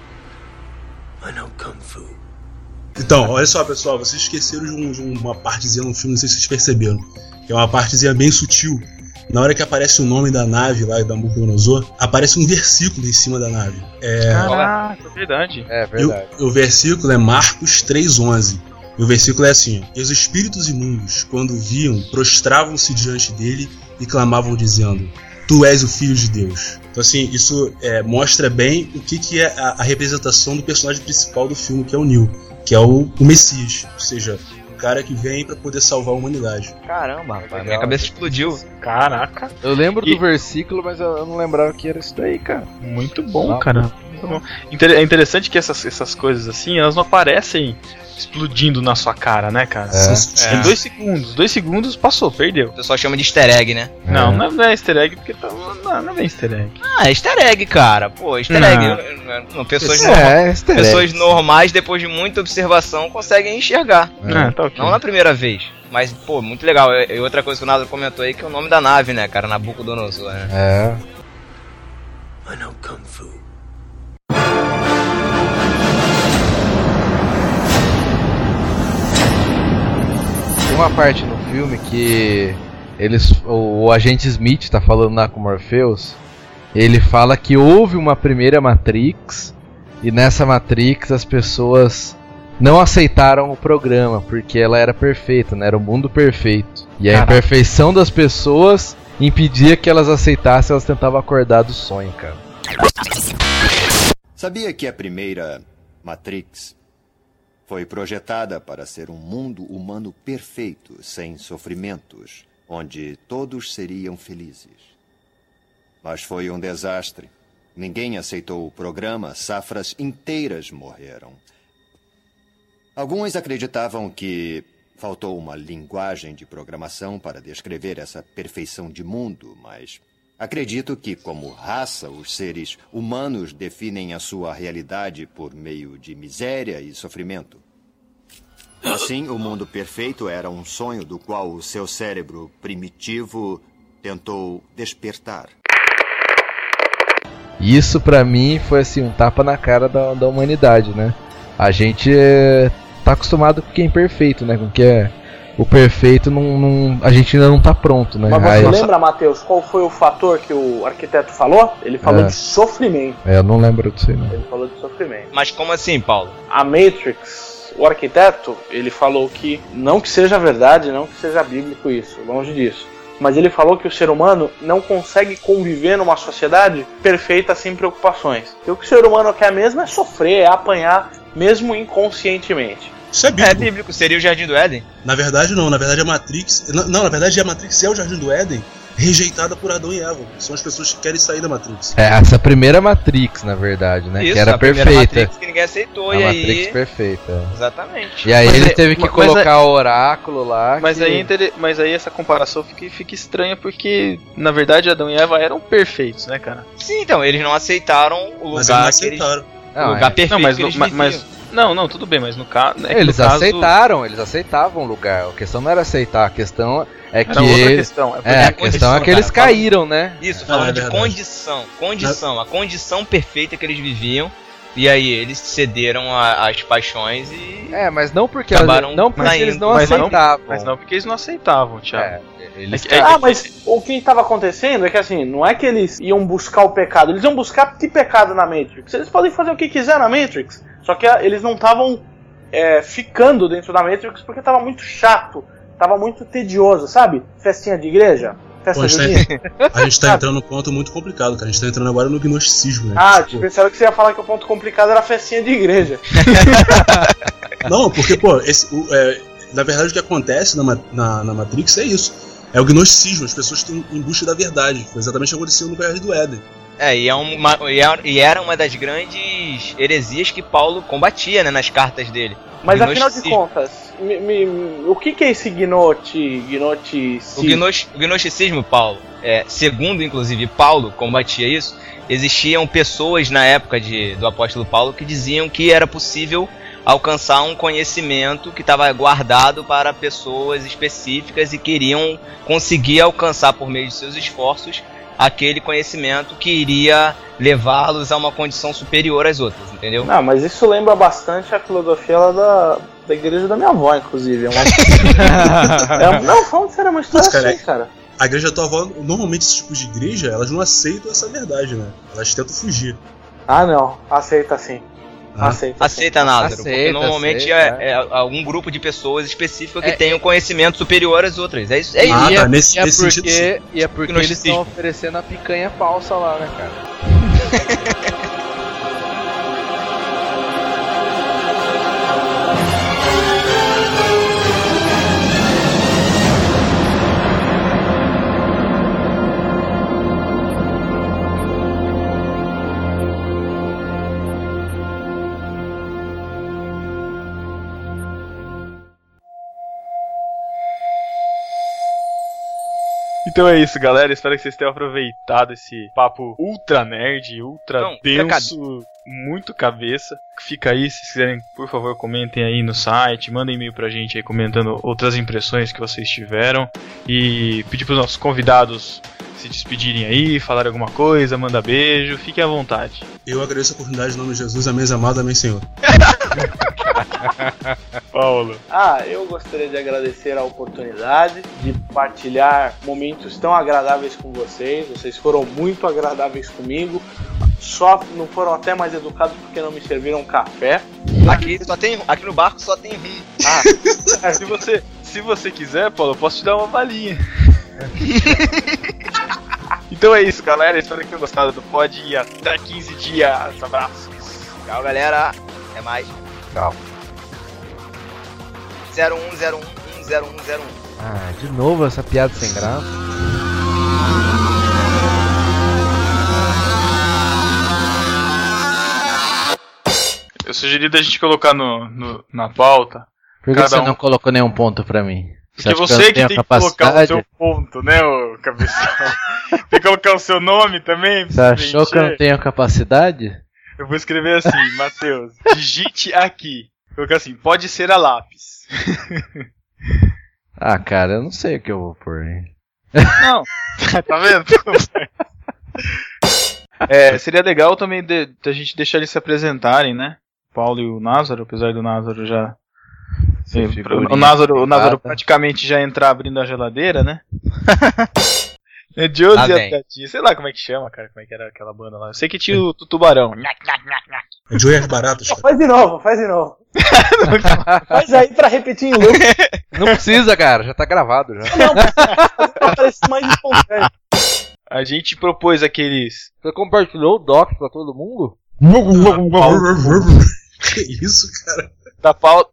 Então, olha só, pessoal, vocês esqueceram de, um- de uma partezinha no filme, não sei se vocês perceberam. Que é uma partezinha bem sutil. Na hora que aparece o nome da nave lá da Nabucodonosor, aparece um versículo em cima da nave. É, Caraca, é verdade. É e o, verdade. o versículo é Marcos 3,11. E o versículo é assim: E os espíritos imundos, quando viam, prostravam-se diante dele e clamavam, dizendo: Tu és o Filho de Deus. Então, assim, isso é, mostra bem o que, que é a, a representação do personagem principal do filme, que é o Neo, que é o, o Messias. Ou seja, cara que vem para poder salvar a humanidade. Caramba, rapaz, minha Legal. cabeça explodiu. Caraca, Eu lembro E- do versículo, mas eu não lembrava que era isso daí, cara. muito bom, cara. tá bom. É interessante que essas, essas coisas assim, elas não aparecem explodindo na sua cara, né, cara? É. é. Dois segundos. Dois segundos passou, perdeu. O pessoal chama de easter egg, né? Não, é. não é easter egg porque tá, não, não é easter egg. Ah, é easter egg, cara. Pô, easter não. egg. Não, pessoas, é, norma, pessoas normais, depois de muita observação, conseguem enxergar. É, tá okay. Não na primeira vez. Mas, pô, muito legal. E outra coisa que o Nado comentou aí que é o nome da nave, né, cara? Nabucodonosor, né? É. I know Kung Fu. Tem uma parte no filme que eles, o, o agente Smith tá falando lá com o Morpheus. Ele fala que houve uma primeira Matrix e nessa Matrix as pessoas não aceitaram o programa porque ela era perfeita, né? Era o mundo perfeito. E a Caraca. imperfeição das pessoas impedia que elas aceitassem, elas tentavam acordar do sonho, cara. Sabia que a primeira Matrix foi projetada para ser um mundo humano perfeito, sem sofrimentos, onde todos seriam felizes. Mas foi um desastre. Ninguém aceitou o programa, safras inteiras morreram. Alguns acreditavam que faltou uma linguagem de programação para descrever essa perfeição de mundo, mas acredito que, como raça, os seres humanos definem a sua realidade por meio de miséria e sofrimento. Assim, o mundo perfeito era um sonho do qual o seu cérebro primitivo tentou despertar. Isso para mim foi assim um tapa na cara da, da humanidade, né? A gente é, tá acostumado com quem é perfeito, né? Com que é o perfeito, não, não, a gente ainda não tá pronto, né? Mas você Aí, lembra, Matheus, qual foi o fator que o arquiteto falou? Ele falou é. de sofrimento. É, eu não lembro disso aí, não. Ele falou de sofrimento. Mas como assim, Paulo? A Matrix, o arquiteto, ele falou que não que seja verdade, não que seja bíblico isso, longe disso. Mas ele falou que o ser humano não consegue conviver numa sociedade perfeita sem preocupações. E o que o ser humano quer mesmo é sofrer, é apanhar, mesmo inconscientemente. Isso é bíblico. É bíblico, seria o Jardim do Éden? Na verdade, não. Na verdade, a Matrix. Não, na verdade, a Matrix é o Jardim do Éden rejeitada por Adão e Eva. São as pessoas que querem sair da Matrix. É, essa primeira Matrix, na verdade, né? Isso, que era a perfeita. Matrix que ninguém aceitou, a e Matrix aí... perfeita. Exatamente. E aí mas ele é, teve que colocar é... o oráculo lá. Mas, que... aí, mas aí essa comparação fica, fica estranha porque, na verdade, Adão e Eva eram perfeitos, né, cara? Sim, então, eles não aceitaram o lugar mas eles não aceitaram. Não, o lugar é. perfeito não, mas, que eles mas, mas, não, não, tudo bem, mas no, ca... é eles no caso. Eles aceitaram, eles aceitavam o lugar. A questão não era aceitar, a questão é que. Era outra questão. É, é a questão é que eles cara, caíram, né? Isso, falando ah, é de condição. Condição, a condição perfeita que eles viviam. E aí eles cederam às paixões e. É, mas não porque, acabaram não porque eles não mas aceitavam. Não, mas não porque eles não aceitavam, Thiago. É. Eles... É, ah, mas o que estava acontecendo é que assim, não é que eles iam buscar o pecado, eles iam buscar que pecado na Matrix. Eles podem fazer o que quiser na Matrix, só que eles não estavam é, ficando dentro da Matrix porque estava muito chato, estava muito tedioso, sabe? Festinha de igreja. Festa Pô, a, gente tá, a gente tá entrando num ponto muito complicado, cara. A gente tá entrando agora no gnosticismo, né? Ah, tipo... pensaram que você ia falar que o ponto complicado era a festinha de igreja. <laughs> não, porque, pô, esse, o, é, na verdade o que acontece na, na, na Matrix é isso é o gnosticismo, as pessoas estão em busca da verdade. Foi exatamente o que aconteceu no Jardim do Éden. É, e, é uma, é, e era uma das grandes heresias que Paulo combatia né, nas cartas dele. Mas afinal de contas, me, me, o que, que, é esse gnoti, gnoticismo? O, gnos, o gnosticismo, Paulo, é, segundo inclusive Paulo combatia isso, existiam pessoas na época de, do apóstolo Paulo que diziam que era possível alcançar um conhecimento que estava guardado para pessoas específicas e queriam conseguir alcançar por meio de seus esforços aquele conhecimento que iria levá-los a uma condição superior às outras, entendeu? Não, mas isso lembra bastante a filosofia da, da igreja da minha avó, inclusive. É uma... <laughs> é, não, falando sério, é uma história cara, assim, cara. A igreja da tua avó, normalmente esse tipo de igreja, elas não aceitam essa verdade, né? Elas tentam fugir. Ah, não, aceita sim. Aceita, aceita Názaro. Aceita, porque normalmente aceita, é, é, algum grupo de pessoas específico que é, tem um conhecimento superior às outras. É isso. É ah, isso. Tá, nesse, e, é, nesse porque, e é porque eles estão oferecendo a picanha falsa lá, né, cara? <laughs> Então é isso, galera. Espero que vocês tenham aproveitado esse papo ultra nerd, ultra Não, denso, muito cabeça. Fica aí, se vocês quiserem, por favor, comentem aí no site, mandem e-mail pra gente aí comentando outras impressões que vocês tiveram. E pedir pros nossos convidados se despedirem aí, falarem alguma coisa, manda beijo, fiquem à vontade. Eu agradeço a oportunidade em nome de Jesus, amém, amado, amém, Senhor. <laughs> <laughs> Paulo. Ah, eu gostaria de agradecer a oportunidade de partilhar momentos tão agradáveis com vocês. Vocês foram muito agradáveis comigo. Só não foram até mais educados porque não me serviram café. Aqui só tem. Aqui no barco só tem rum. Ah, <laughs> se você, se você quiser, Paulo, eu posso te dar uma balinha. <laughs> então é isso, galera. Espero que tenham gostado do pod e até 15 dias. Abraços. Tchau, galera. Até mais. Tchau. 0101010101. Ah, de novo essa piada sem graça. Eu sugeri da gente colocar no, no- na pauta. Por que cada você um- não colocou nenhum ponto pra mim? Porque você eu que, tenho tem que colocar o capacidade? seu ponto, né, ô cabeção? <laughs> tem que colocar o seu nome também. Você achou que eu não tenho capacidade? Eu vou escrever assim, <laughs> Matheus, digite aqui. Colocar assim, pode ser a lápis. <laughs> Ah, cara, eu não sei o que eu vou pôr. hein? Não, <laughs> tá vendo? É, seria legal também de, de a gente deixar eles se apresentarem, né? O Paulo e o Názaro, apesar do Názaro já. Sim, figurinha o Názaro, o Názaro praticamente já entrar abrindo a geladeira, né? É Josie e a. Gatinha. Sei lá como é que chama, cara, como é que era aquela banda lá. Eu sei que tinha o, tu- tubarão. <laughs> É Joey as baratas, cara. Faz de novo, faz de novo. <laughs> faz aí pra repetir em loop. Não precisa, cara, já tá gravado já. Pra parecer mais espontâneo. A gente propôs aqueles. Você compartilhou o doc pra todo mundo? <laughs> que isso, cara? da pauta.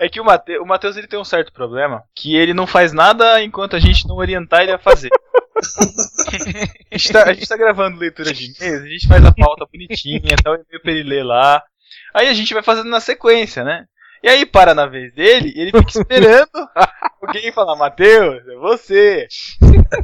É que o Matheus, o Matheus ele tem um certo problema, que ele não faz nada enquanto a gente não orientar ele a fazer. <laughs> a, gente tá, a gente tá gravando leitura de e-mails, a gente faz a pauta bonitinha, dá o e-mail pra ele ler lá. Aí a gente vai fazendo na sequência, né? E aí para na vez dele, e ele fica esperando <laughs> alguém falar, Matheus, é você.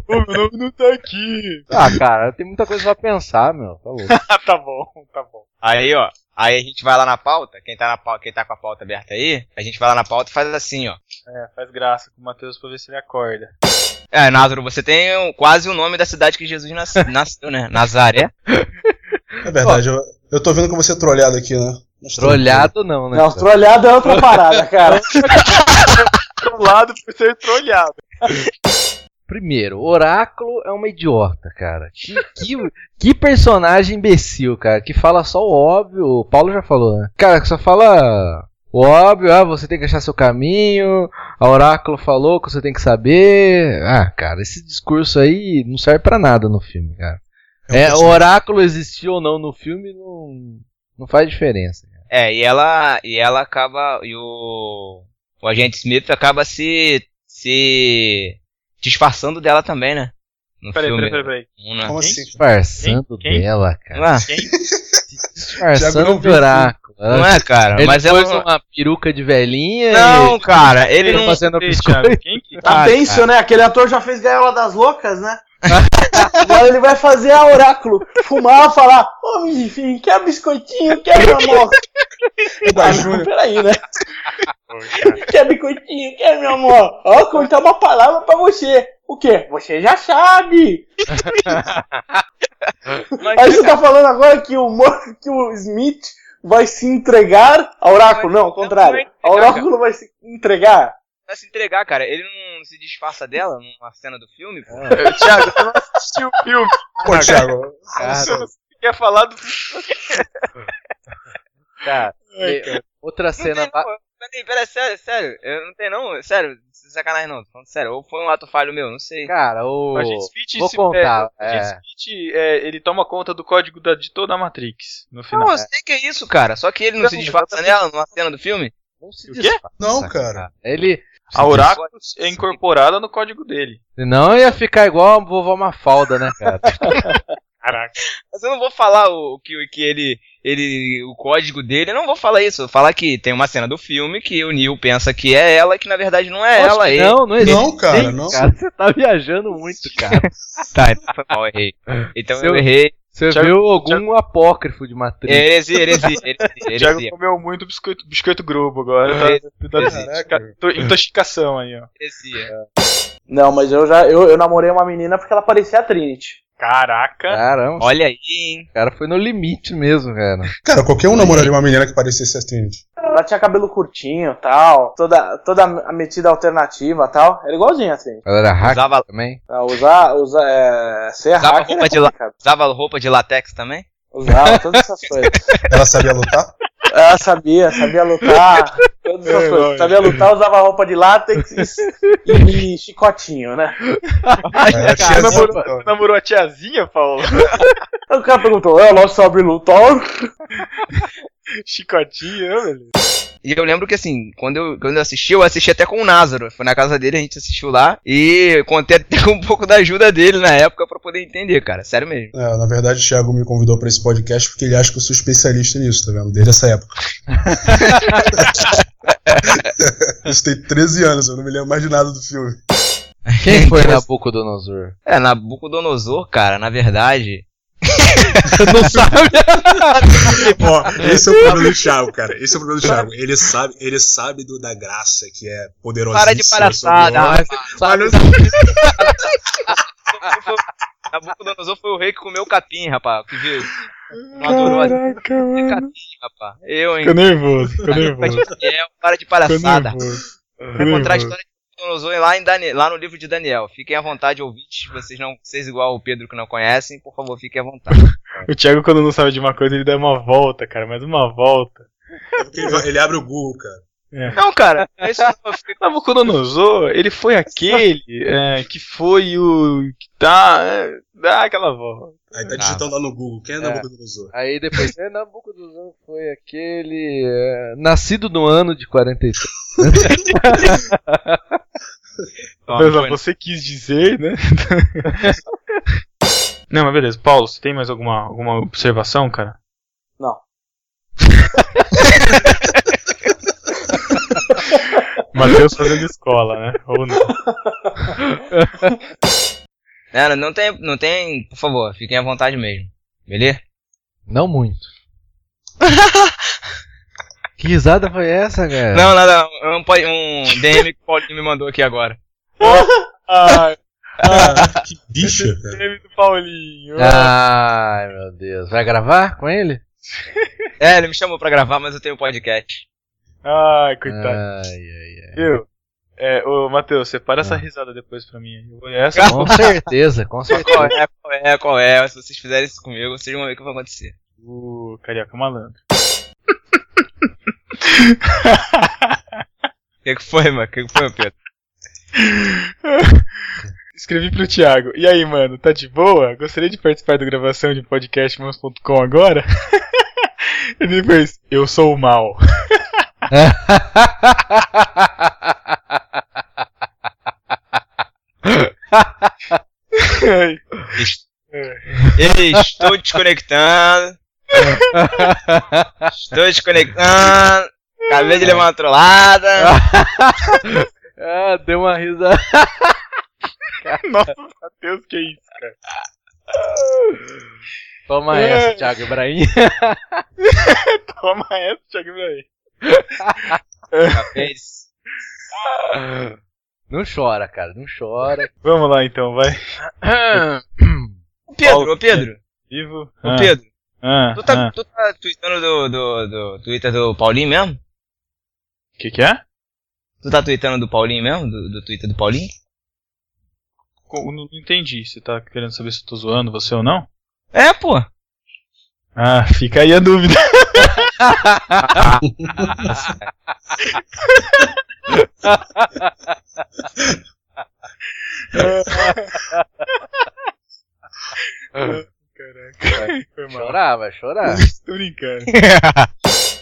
O meu nome não tá aqui. Ah, cara, tem muita coisa pra pensar, meu. Tá louco. <laughs> tá bom, tá bom. Aí, ó. Aí a gente vai lá na pauta. Quem tá, na pauta, quem tá com a pauta aberta aí, a gente vai lá na pauta e faz assim, ó. É, faz graça com o Matheus pra ver se ele acorda. É, Názaro, você tem um- quase o nome da cidade que Jesus nas- <laughs> nasceu, né? Nazaré. É verdade, eu, eu tô vendo como você é trolhado aqui, né? Mas Trolhado não, né? Não, trolhado é outra parada, cara. <laughs> Trollado por ser trolhado. <laughs> Primeiro, Oráculo é uma idiota, cara. Que, que, <laughs> que personagem imbecil, cara. Que fala só o óbvio. O Paulo já falou, né? Cara, que só fala o óbvio. Ah, você tem que achar seu caminho. A Oráculo falou que você tem que saber. Ah, cara, esse discurso aí não serve pra nada no filme, cara. É, o Oráculo existiu ou não no filme não, não faz diferença. É, e ela, e ela acaba, e o, o agente Smith acaba se, se disfarçando dela também, né? No Peraí, filme. peraí, peraí, Um, né? Como assim? Disfarçando Quem? Quem? dela, cara. Ah, Quem? <laughs> Disfarçando o Oráculo. não é, cara, Ele mas ela uma peruca de velhinha Não, e cara, ele ele não. fazendo Ei, biscoito. Thiago, quem que... Tá Ah, tenso, né? Aquele ator já fez Gaiola das Loucas, né? Agora ele vai fazer a oráculo, fumar, falar, ô enfim, quer biscoitinho, quer meu amor? É da Júnior. Peraí, né? Quer biscoitinho, quer meu amor? Ó, contar uma palavra pra você. O quê? Você já sabe. Aí você tá falando agora que o, que o Smith vai se entregar ao oráculo. Não, ao contrário. A oráculo vai se entregar. Vai se entregar, cara. Ele não se disfarça dela numa cena do filme, pô. É, Thiago, você não assistiu o filme. Pô, Thiago, Você não quer falar do <laughs> Cara, Ai, cara. outra Não cena. tem, não. Peraí, peraí, sério, sério. Eu não tem não, sério, sem sacanagem não. tô falando Sério, ou foi um ato falho meu, não sei. Cara, o. O Smith, Vou se- contar. é, é. Smith, é, ele toma conta do código da- de toda a Matrix no final. Não, eu sei que é isso, cara. Só que ele não, Não, se disfarça nela numa cena do filme. Não se O quê? disfarça, Não, cara. Ele. A Oráculo é incorporada no código dele. Senão ia ficar igual a vovó Mafalda, né, cara? <laughs> Caraca. Mas eu não vou falar o, que, o que ele, ele o código dele. Eu não vou falar isso, vou falar que tem uma cena do filme que o Neil pensa que é ela, que na verdade não é Acho ela. ele- não, não existe. Não, cara, não. Cara, você tá viajando muito, cara. <laughs> Tá, então foi mal, errei. Então Seu- eu errei. Você Thiago- viu algum apócrifo de Matrix? É heresia, heresia, <laughs> heresia, O Thiago heresia. comeu muito biscoito, biscoito grubo agora. Tá, tá, Heresia. tá- intoxicação aí, ó. heresia. Não, mas eu já eu, eu namorei uma menina porque ela parecia a Trinity. Caraca. Caramba, Olha aí, hein? o cara foi no limite mesmo, cara. Cara, qualquer um namoraria uma menina que parecesse a Trinity. Ela tinha cabelo curtinho tal, toda, toda a metida alternativa tal. Era igualzinha assim. Ela era hacker Usava, também. Ah, Usar, usar, é, ser Usava hacker roupa é de la- usava roupa de latex também? Usava todas essas coisas. <laughs> Ela sabia lutar? Ela sabia, sabia lutar, todas essas É, coisas. lógico. Sabia lutar, usava roupa de látex e, e chicotinho, né? Você tiazinha, namorou, você namorou a tiazinha, Paulo? O cara perguntou, ela sabe lutar? <laughs> Chicotinho, né, velho? E eu lembro que assim, quando eu, quando eu assisti, eu assisti até com o Názaro. Foi na casa dele, a gente assistiu lá. E contei até com <laughs> um pouco da ajuda dele na época pra poder entender, cara. Sério mesmo. É, na verdade, o Thiago me convidou pra esse podcast porque ele acha que eu sou especialista nisso, tá vendo? Desde essa época. <laughs> Isso tem 13 anos, eu não me lembro mais de nada do filme. Quem foi Nabucodonosor? É, Nabucodonosor, cara, na verdade. Não sabe? <laughs> Ó, esse é o problema do Thiago, cara. Esse é o problema do Thiago. Ele sabe, ele sabe do, da graça, que é poderosíssima. Para de palhaçada. o Nabucodonosor foi o rei que comeu capim, rapaz. Que viu? Adorou a Caraca, mano. capim, rapaz. Eu, hein? Ficou nervoso, ficou nervoso. É, para de palhaçada. Vai encontrar a história de Nabucodonosor lá, em Dani- lá no livro de Daniel. Fiquem à vontade, ouvintes. Vocês não, vocês igual o Pedro que não conhecem, por favor, fiquem à vontade. <laughs> O Thiago, quando não sabe de uma coisa, ele dá uma volta, cara, mais uma volta. É porque ele, ele abre o Google, cara. Não, cara, <laughs> é isso fiquei Nabucodonosor, ele foi aquele é, que foi o. que tá. É, dá aquela volta. Aí tá digitando lá no Google. Quem é, É. Nabucodonosor? Aí depois, é, Nabucodonosor foi aquele. é, nascido no ano de 43. Mas, ó, você quis dizer, né? <laughs> Não, mas beleza. Paulo, você tem mais alguma, alguma observação, cara? Não. <laughs> Matheus fazendo escola, né? Ou não? <laughs> Não, não tem, não tem, por favor, fiquem à vontade mesmo. Beleza? Não muito. <laughs> que risada foi essa, cara? Não, nada, um, um DM que o Paulinho me mandou aqui agora. <laughs> Ai, <laughs> Que bicha, cara. meme do Paulinho. Ai, meu Deus. Vai gravar com ele? É, ele me chamou pra gravar, mas eu tenho podcast. Ai, coitado. Ai, ai, ai. Viu? É, ô Matheus, separa essa risada depois pra mim. Essa Com <laughs> certeza, com Qual certeza. é, qual é, qual é? Se vocês fizerem isso comigo, vocês vão ver o que vai acontecer. o Carioca Malandro. O <laughs> que, que foi, mano? O que, que foi, Pedro? <laughs> Escrevi pro Thiago. E aí, mano, tá de boa? Gostaria de participar da gravação de podcast Mãos.com agora? e depois, eu sou o mal. Estou desconectando. Estou desconectando. Acabei de levar uma trollada. ah, deu uma risada. Nossa, Matheus, que isso, cara? <laughs> Toma essa, Thiago Ibrahim. Toma essa, Thiago Ibrahim. Acabei de- Não chora, cara, não chora. <laughs> Vamos lá então, vai. Ô, <coughs> Pedro, ô Pedro, Vivo. ô Pedro. Ah, Tu tá, ah. tu tá tweetando do, do, do Twitter do Paulinho mesmo? Que que é? Tu tá tweetando do Paulinho mesmo? Do, do Twitter do Paulinho? Não, não entendi. Você tá querendo saber se eu tô zoando você ou não? É, pô. Ah, fica aí a dúvida. <laughs> <laughs> <laughs> Caraca. Foi mal. Chorar, vai chorar. <laughs> Tô brincando. <laughs>